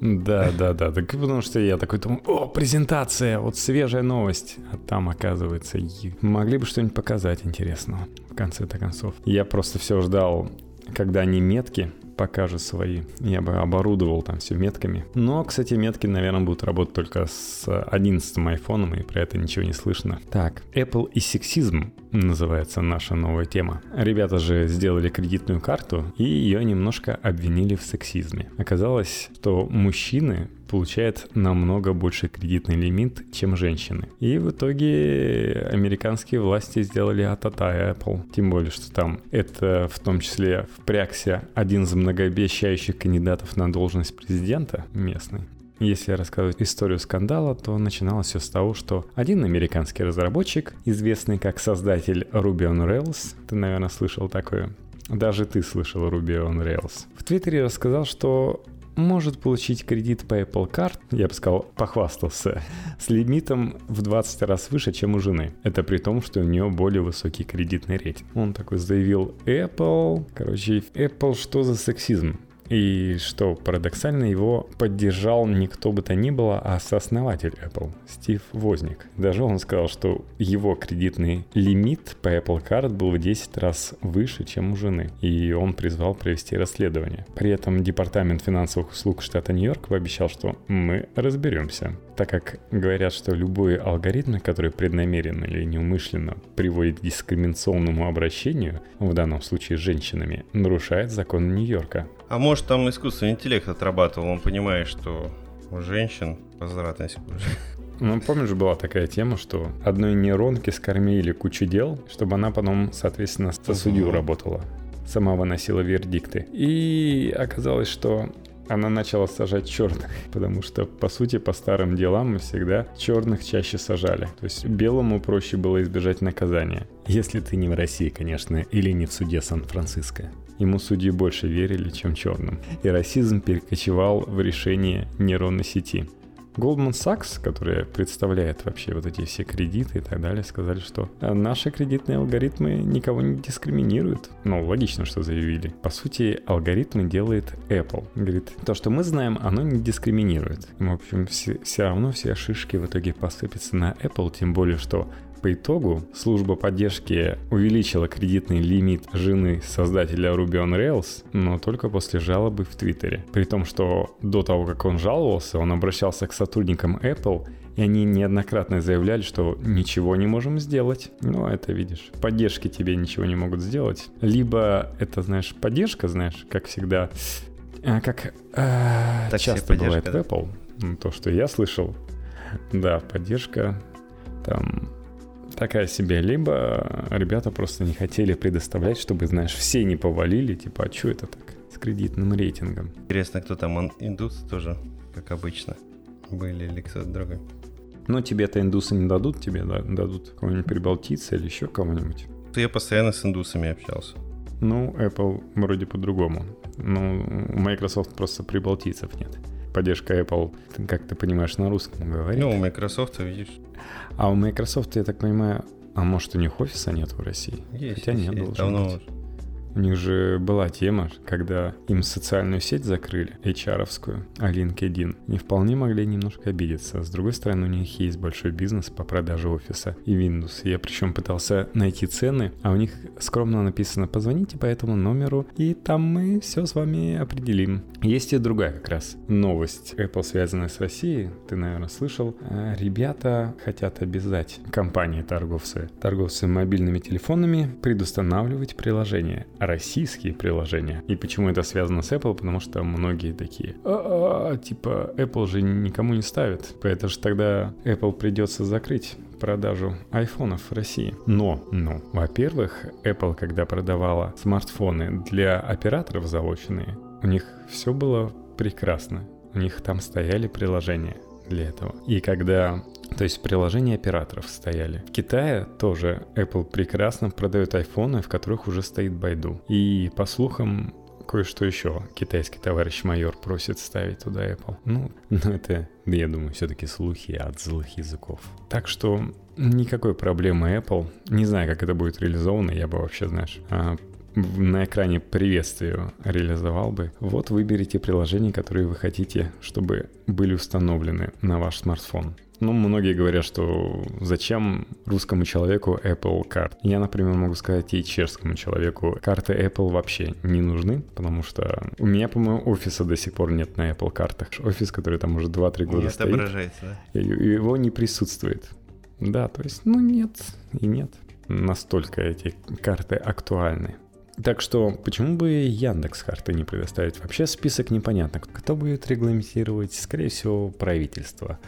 Да, да, да. Так потому что я такой думаю, о, презентация, вот свежая новость. А там, оказывается, могли бы что-нибудь показать интересного в конце-то концов. Я просто все ждал, когда они метки покажет свои. Я бы оборудовал там все метками. Но, кстати, метки, наверное, будут работать только с 11 айфоном, и про это ничего не слышно. Так, Apple и сексизм называется наша новая тема. Ребята же сделали кредитную карту, и ее немножко обвинили в сексизме. Оказалось, что мужчины получает намного больше кредитный лимит, чем женщины. И в итоге американские власти сделали атата Apple. Тем более, что там это в том числе впрягся один из многообещающих кандидатов на должность президента местный. Если рассказывать историю скандала, то начиналось все с того, что один американский разработчик, известный как создатель Ruby on Rails, ты, наверное, слышал такое, даже ты слышал Ruby on Rails. В Твиттере рассказал, что может получить кредит по Apple Card, я бы сказал, похвастался, с лимитом в 20 раз выше, чем у жены. Это при том, что у нее более высокий кредитный рейтинг. Он такой заявил, Apple, короче, Apple что за сексизм? И что парадоксально, его поддержал никто бы то ни было, а сооснователь Apple, Стив Возник. Даже он сказал, что его кредитный лимит по Apple Card был в 10 раз выше, чем у жены. И он призвал провести расследование. При этом Департамент финансовых услуг штата Нью-Йорк пообещал, что мы разберемся. Так как говорят, что любые алгоритмы, которые преднамеренно или неумышленно приводят к дискриминационному обращению, в данном случае с женщинами, нарушают законы Нью-Йорка. А может там искусственный интеллект отрабатывал, он понимает, что у женщин возвратность хуже. Ну, помнишь, была такая тема, что одной нейронке скормили кучу дел, чтобы она потом, соответственно, за судью работала. Сама выносила вердикты. И оказалось, что она начала сажать черных, потому что, по сути, по старым делам мы всегда черных чаще сажали. То есть белому проще было избежать наказания. Если ты не в России, конечно, или не в суде Сан-Франциско. Ему судьи больше верили, чем черным. И расизм перекочевал в решение нейронной сети. Goldman Sachs, которая представляет вообще вот эти все кредиты и так далее, сказали, что наши кредитные алгоритмы никого не дискриминируют. Ну, логично, что заявили. По сути, алгоритмы делает Apple. Говорит, то, что мы знаем, оно не дискриминирует. В общем, все, все равно все шишки в итоге посыпятся на Apple, тем более, что По итогу служба поддержки увеличила кредитный лимит жены создателя Ruby on Rails, но только после жалобы в Твиттере. При том, что до того, как он жаловался, он обращался к сотрудникам Apple и они неоднократно заявляли, что ничего не можем сделать. Ну, это видишь, поддержки тебе ничего не могут сделать. Либо это, знаешь, поддержка, знаешь, как всегда, а, как э, часто бывает да? в Apple, то, что я слышал, да, поддержка там такая себе. Либо ребята просто не хотели предоставлять, чтобы, знаешь, все не повалили, типа, а что это так с кредитным рейтингом? Интересно, кто там, индус тоже, как обычно, были или кто-то другой? Но тебе-то индусы не дадут, тебе дадут кого-нибудь прибалтийца или еще кого-нибудь. Я постоянно с индусами общался. Ну, Apple вроде по-другому. Ну, Microsoft просто прибалтийцев нет. Поддержка Apple, как ты понимаешь, на русском говорит. Ну, у Microsoft, видишь. А у Microsoft, я так понимаю, а может у них офиса нет в России? Есть, Хотя есть, нет, есть. Давно быть. Уже. У них же была тема, когда им социальную сеть закрыли, HR-овскую, а LinkedIn. Не вполне могли немножко обидеться. С другой стороны, у них есть большой бизнес по продаже офиса и Windows. Я причем пытался найти цены, а у них скромно написано «позвоните по этому номеру, и там мы все с вами определим». Есть и другая как раз новость Apple, связанная с Россией. Ты, наверное, слышал. А, ребята хотят обязать компании торговцы, торговцы мобильными телефонами предустанавливать приложение российские приложения. И почему это связано с Apple? Потому что многие такие, типа, Apple же никому не ставит. Поэтому же тогда Apple придется закрыть продажу айфонов в России. Но, ну, во-первых, Apple, когда продавала смартфоны для операторов заочные, у них все было прекрасно. У них там стояли приложения для этого. И когда то есть приложения операторов стояли. В Китае тоже Apple прекрасно продает айфоны, в которых уже стоит Baidu. И по слухам, кое-что еще китайский товарищ майор просит ставить туда Apple. Ну, ну это, я думаю, все-таки слухи от злых языков. Так что никакой проблемы Apple. Не знаю, как это будет реализовано, я бы вообще, знаешь, а, на экране приветствию реализовал бы. Вот выберите приложения, которые вы хотите, чтобы были установлены на ваш смартфон. Ну, многие говорят, что зачем русскому человеку Apple карт. Я, например, могу сказать и чешскому человеку, карты Apple вообще не нужны, потому что у меня, по-моему, офиса до сих пор нет на Apple картах. Офис, который там уже 2-3 года не стоит. отображается, да? Его не присутствует. Да, то есть, ну нет и нет. Настолько эти карты актуальны. Так что почему бы Яндекс карты не предоставить? Вообще список непонятно. Кто будет регламентировать? Скорее всего, правительство.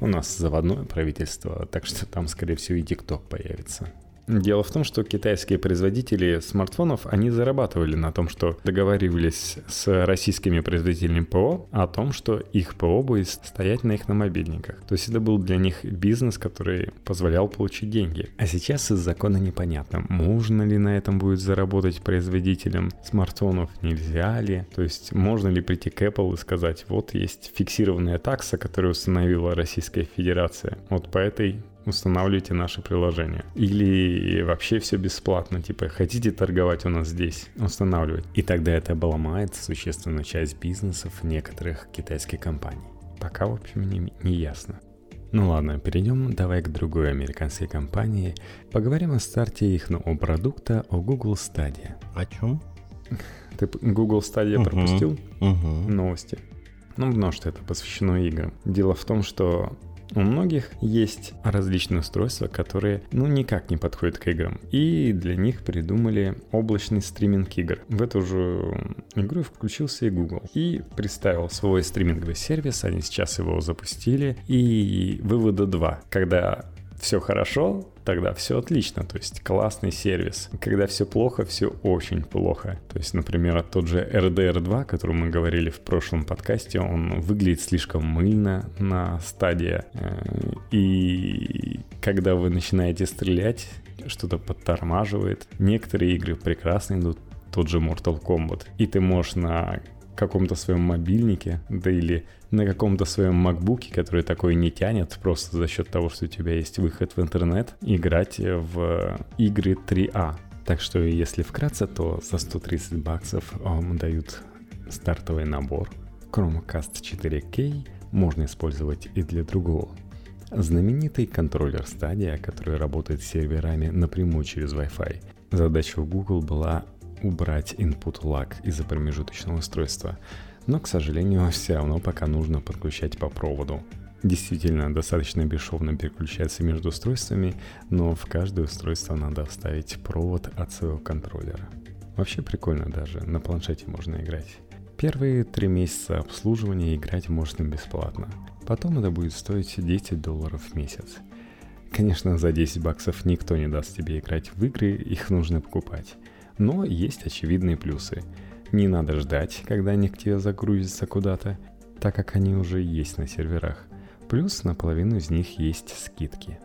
У нас заводное правительство, так что там, скорее всего, и ТикТок появится. Дело в том, что китайские производители смартфонов, они зарабатывали на том, что договаривались с российскими производителями ПО о том, что их ПО будет стоять на их на мобильниках. То есть это был для них бизнес, который позволял получить деньги. А сейчас из закона непонятно, можно ли на этом будет заработать производителям смартфонов, нельзя ли. То есть можно ли прийти к Apple и сказать, вот есть фиксированная такса, которую установила Российская Федерация. Вот по этой устанавливайте наше приложение. Или вообще все бесплатно, типа хотите торговать у нас здесь, устанавливать. И тогда это обломает существенную часть бизнесов некоторых китайских компаний. Пока, в общем, не, не ясно. Ну ладно, перейдем давай к другой американской компании. Поговорим о старте их нового продукта, о Google Stadia. О чем? Ты Google Stadia uh-huh. пропустил? Uh-huh. Новости. Ну, потому что это посвящено играм. Дело в том, что у многих есть различные устройства, которые ну никак не подходят к играм. И для них придумали облачный стриминг игр. В эту же игру включился и Google. И представил свой стриминговый сервис, они сейчас его запустили. И вывода два. Когда все хорошо, тогда все отлично, то есть классный сервис. Когда все плохо, все очень плохо. То есть, например, тот же RDR 2, о котором мы говорили в прошлом подкасте, он выглядит слишком мыльно на стадии. Э, и когда вы начинаете стрелять, что-то подтормаживает. Некоторые игры прекрасно идут, тот же Mortal Kombat. И ты можешь на каком-то своем мобильнике, да или на каком-то своем MacBook, который такой не тянет, просто за счет того, что у тебя есть выход в интернет, играть в игры 3А. Так что, если вкратце, то за 130 баксов вам дают стартовый набор. Chromecast 4K можно использовать и для другого Знаменитый контроллер Stadia, который работает с серверами напрямую через Wi-Fi. Задача у Google была убрать input lag из-за промежуточного устройства, но, к сожалению, все равно пока нужно подключать по проводу. Действительно, достаточно бесшовно переключаться между устройствами, но в каждое устройство надо вставить провод от своего контроллера. Вообще прикольно даже, на планшете можно играть. Первые три месяца обслуживания играть можно бесплатно. Потом это будет стоить 10 долларов в месяц. Конечно, за 10 баксов никто не даст тебе играть в игры, их нужно покупать. Но есть очевидные плюсы. Не надо ждать, когда они к тебе загрузятся куда-то, так как они уже есть на серверах. Плюс на половину из них есть скидки.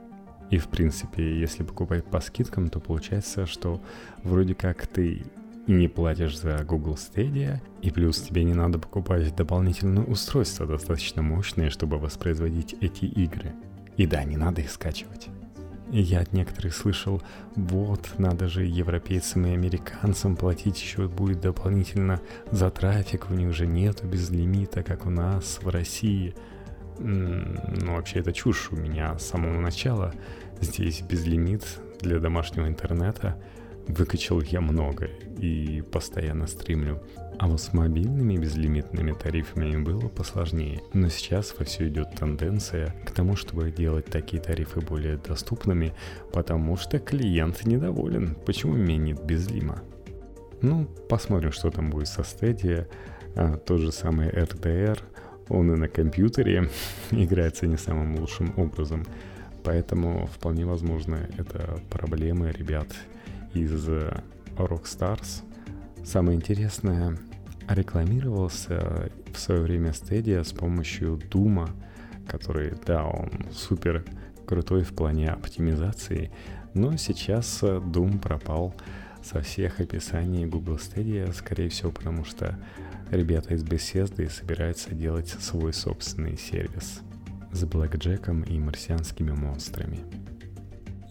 И в принципе, если покупать по скидкам, то получается, что вроде как ты не платишь за Google Stadia, и плюс тебе не надо покупать дополнительное устройство достаточно мощное, чтобы воспроизводить эти игры. И да, не надо их скачивать. Я от некоторых слышал, вот, надо же европейцам и американцам платить еще будет дополнительно за трафик, у них же нету безлимита, как у нас в России. Ну, вообще это чушь у меня с самого начала. Здесь безлимит для домашнего интернета – Выкачал я много и постоянно стримлю. А вот с мобильными безлимитными тарифами было посложнее. Но сейчас во все идет тенденция к тому, чтобы делать такие тарифы более доступными, потому что клиент недоволен. Почему меня нет безлима? Ну, посмотрим, что там будет со Stadia. А, тот же самый RDR, он и на компьютере играется не самым лучшим образом. Поэтому вполне возможно это проблемы ребят из Rockstars. Самое интересное, рекламировался в свое время Stadia с помощью Дума, который, да, он супер крутой в плане оптимизации, но сейчас Doom пропал со всех описаний Google Stadia, скорее всего, потому что ребята из Bethesda собираются делать свой собственный сервис с блэкджеком и марсианскими монстрами.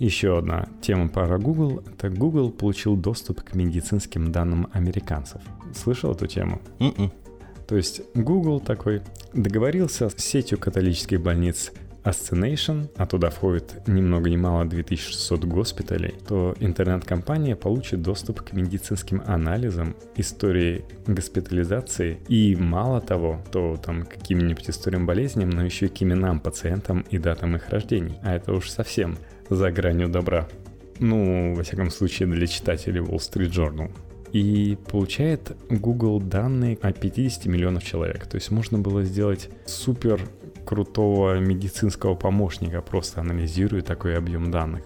Еще одна тема про Google. Это Google получил доступ к медицинским данным американцев. Слышал эту тему? Mm-mm. М-м. То есть Google такой договорился с сетью католических больниц Ascension, а туда входит ни много ни мало 2600 госпиталей, то интернет-компания получит доступ к медицинским анализам, истории госпитализации и мало того, то там каким-нибудь историям болезням, но еще и к именам пациентам и датам их рождений. А это уж совсем за гранью добра. Ну, во всяком случае, для читателей Wall Street Journal. И получает Google данные о 50 миллионов человек. То есть можно было сделать супер крутого медицинского помощника, просто анализируя такой объем данных.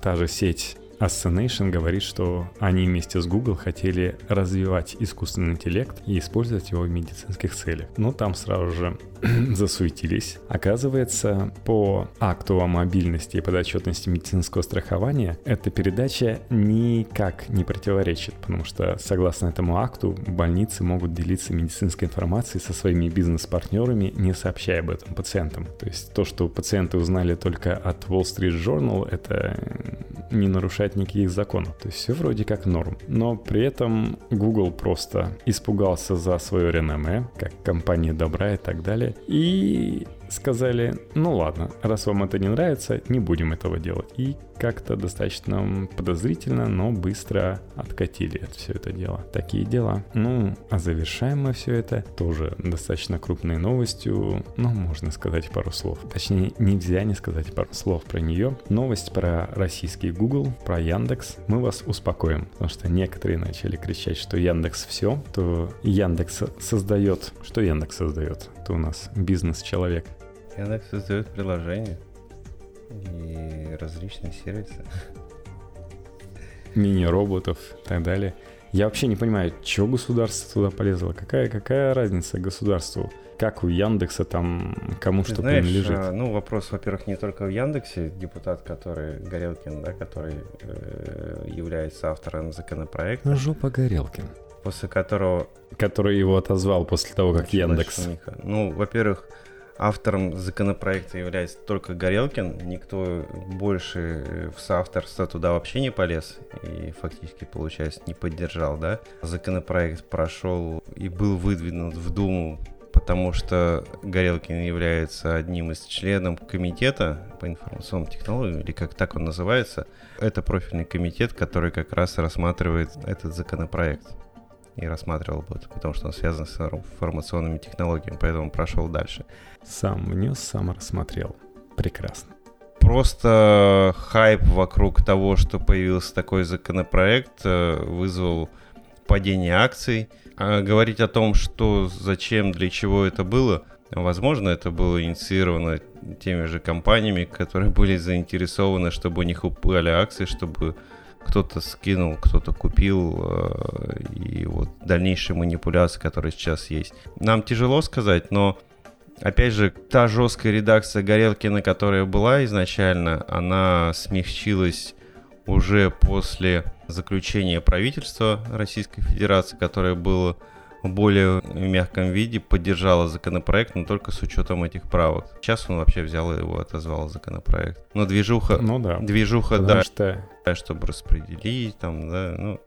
Та же сеть Ascension говорит, что они вместе с Google хотели развивать искусственный интеллект и использовать его в медицинских целях. Но там сразу же засуетились. Оказывается, по акту о мобильности и подотчетности медицинского страхования эта передача никак не противоречит, потому что, согласно этому акту, больницы могут делиться медицинской информацией со своими бизнес-партнерами, не сообщая об этом пациентам. То есть то, что пациенты узнали только от Wall Street Journal, это не нарушает никаких законов. То есть все вроде как норм. Но при этом Google просто испугался за свое реноме, как компания добра и так далее. И сказали, ну ладно, раз вам это не нравится, не будем этого делать. И как-то достаточно подозрительно, но быстро откатили это все это дело. Такие дела. Ну, а завершаем мы все это тоже достаточно крупной новостью, ну, можно сказать пару слов. Точнее, нельзя не сказать пару слов про нее. Новость про российский Google, про Яндекс. Мы вас успокоим, потому что некоторые начали кричать, что Яндекс все, то Яндекс создает... Что Яндекс создает? Это у нас бизнес-человек. Яндекс создает приложение и различные сервисы. Мини-роботов и так далее. Я вообще не понимаю, что государство туда полезло. Какая, какая разница государству? Как у Яндекса там кому Ты что знаешь, принадлежит? А, ну, вопрос, во-первых, не только в Яндексе. Депутат, который Горелкин, да, который э, является автором законопроекта. Жопа Горелкин. После которого... Который его отозвал после того, как Яндекс... Ну, во-первых, Автором законопроекта является только Горелкин, никто больше в соавторство туда вообще не полез и фактически, получается, не поддержал, да. Законопроект прошел и был выдвинут в Думу потому что Горелкин является одним из членов комитета по информационным технологиям, или как так он называется. Это профильный комитет, который как раз рассматривает этот законопроект. И рассматривал бы потому что он связан с информационными технологиями, поэтому прошел дальше. Сам внес, сам рассмотрел. Прекрасно. Просто хайп вокруг того, что появился такой законопроект, э, вызвал падение акций. А говорить о том, что, зачем, для чего это было, возможно, это было инициировано теми же компаниями, которые были заинтересованы, чтобы у них упали акции, чтобы кто-то скинул, кто-то купил, э, и вот дальнейшие манипуляции, которые сейчас есть. Нам тяжело сказать, но Опять же, та жесткая редакция Горелкина, которая была изначально, она смягчилась уже после заключения правительства Российской Федерации, которое было в более мягком виде, поддержало законопроект, но только с учетом этих правок. Сейчас он вообще взял и его отозвал законопроект. Но движуха, ну да, движуха, да, что... чтобы распределить, там, да, ну,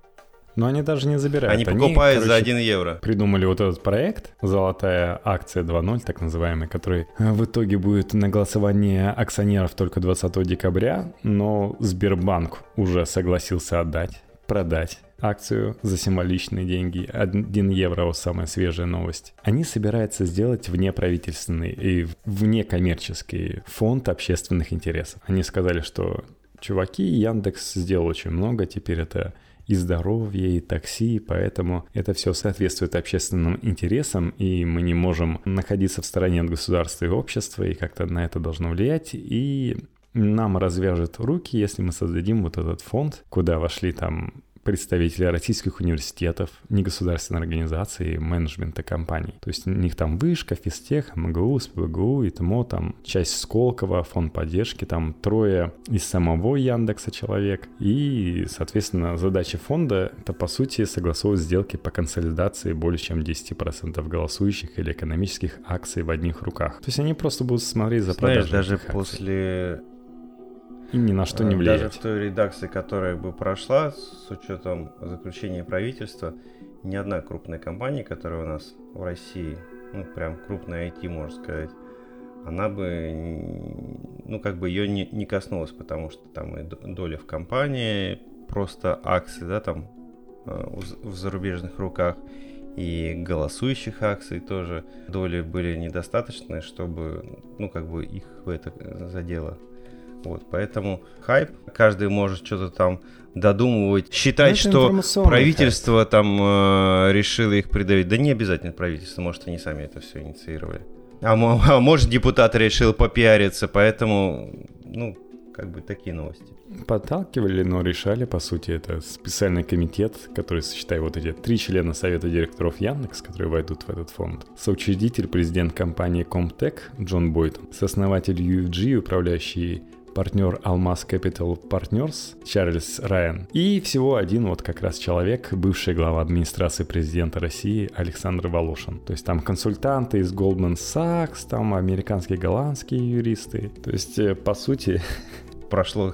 но они даже не забирают. Они, они покупают короче, за 1 евро. Придумали вот этот проект, золотая акция 2.0, так называемый, который э, в итоге будет на голосование акционеров только 20 декабря, но Сбербанк уже согласился отдать, продать акцию за символичные деньги. 1 евро, самая свежая новость. Они собираются сделать внеправительственный и внекоммерческий фонд общественных интересов. Они сказали, что чуваки, Яндекс сделал очень много, теперь это и здоровье, и такси, поэтому это все соответствует общественным интересам, и мы не можем находиться в стороне от государства и общества, и как-то на это должно влиять, и нам развяжет руки, если мы создадим вот этот фонд, куда вошли там представители российских университетов, негосударственной организации, менеджмента компаний. То есть у них там Вышка, Физтех, МГУ, СПБГУ, ИТМО, там часть Сколково, фонд поддержки, там трое из самого Яндекса человек. И, соответственно, задача фонда — это, по сути, согласовывать сделки по консолидации более чем 10% голосующих или экономических акций в одних руках. То есть они просто будут смотреть за продажей Знаешь, даже после и ни на что не влияет. Даже в той редакции, которая бы прошла, с учетом заключения правительства, ни одна крупная компания, которая у нас в России, ну прям крупная IT, можно сказать, она бы, ну как бы ее не, не коснулась, потому что там и доля в компании, просто акции, да, там э, в зарубежных руках, и голосующих акций тоже доли были недостаточны, чтобы, ну, как бы их в это задело. Вот, поэтому хайп, каждый может что-то там додумывать, считать, что правительство хайп. там э, решило их придавить. Да не обязательно правительство, может, они сами это все инициировали. А, а может, депутат решил попиариться, поэтому, ну, как бы такие новости. Подталкивали, но решали, по сути, это специальный комитет, который сочетает вот эти три члена совета директоров Яндекс, которые войдут в этот фонд. Соучредитель, президент компании Comtech Джон Бойтон, сооснователь UFG, управляющий партнер Алмаз Capital Partners Чарльз Райан и всего один вот как раз человек, бывший глава администрации президента России Александр Волошин. То есть там консультанты из Goldman Sachs, там американские, голландские юристы. То есть, э, по сути... Прошло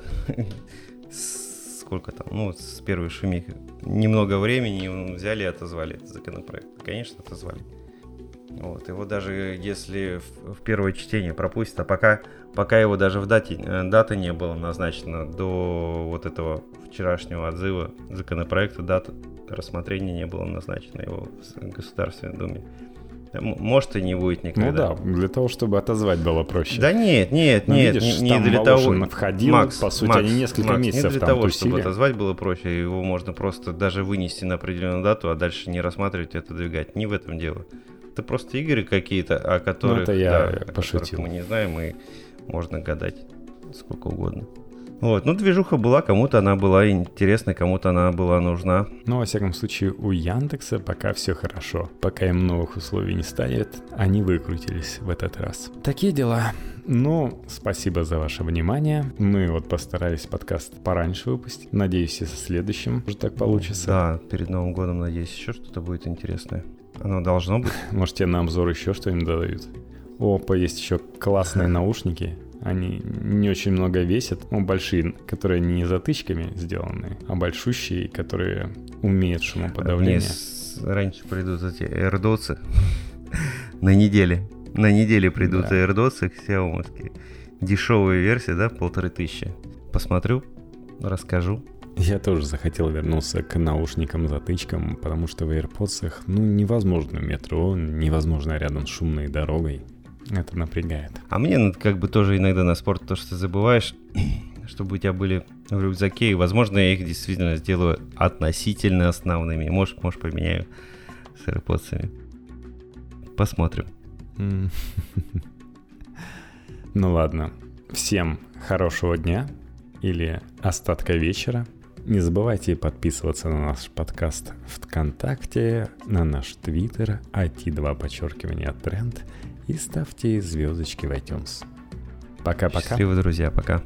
сколько там, ну, с первой шумихи. Немного времени взяли и отозвали этот законопроект. Конечно, отозвали. Вот, его даже если в, в первое чтение пропустят, а пока, пока его даже в дате, э, дата не было назначена до вот этого вчерашнего отзыва законопроекта, дата рассмотрения не было назначено его в Государственной Думе. Может и не будет никогда. Ну да, для того, чтобы отозвать было проще. Да нет, нет, Но ну, нет, видишь, не, не для того. входил, Макс, по сути, Макс, они несколько Макс, месяцев не для того, тусили. чтобы отозвать было проще, его можно просто даже вынести на определенную дату, а дальше не рассматривать это, двигать. Не в этом дело. Это просто игры какие-то, о которых, ну, это я да, пошутил. мы не знаем, и можно гадать сколько угодно. Вот, ну, движуха была, кому-то она была интересна, кому-то она была нужна. Ну, во всяком случае, у Яндекса пока все хорошо. Пока им новых условий не станет, они выкрутились в этот раз. Такие дела. Ну, спасибо за ваше внимание. Мы вот постарались подкаст пораньше выпустить. Надеюсь, и со следующим уже так получится. Да, перед Новым годом, надеюсь, еще что-то будет интересное. Оно должно быть. Может, тебе на обзор еще что-нибудь дадут? Опа, есть еще классные наушники. Они не очень много весят, ну, большие, которые не затычками сделаны, а большущие, которые умеют шумоподавление. Мне раньше придут эти AirDots, На неделе. На неделе придут да. AirDots Xiaomi. Дешевая версия, да, полторы тысячи. Посмотрю, расскажу. Я тоже захотел вернуться к наушникам-затычкам, потому что в AirPods ну, невозможно метро, невозможно рядом с шумной дорогой. Это напрягает. А мне как бы тоже иногда на спорт то, что ты забываешь, чтобы у тебя были в рюкзаке, и, возможно, я их действительно сделаю относительно основными. Может, может поменяю с AirPods. Посмотрим. Ну ладно. Всем хорошего дня или остатка вечера. Не забывайте подписываться на наш подкаст ВКонтакте, на наш Твиттер, IT2 подчеркивание тренд и ставьте звездочки в iTunes. Пока-пока. Счастливо, друзья, пока.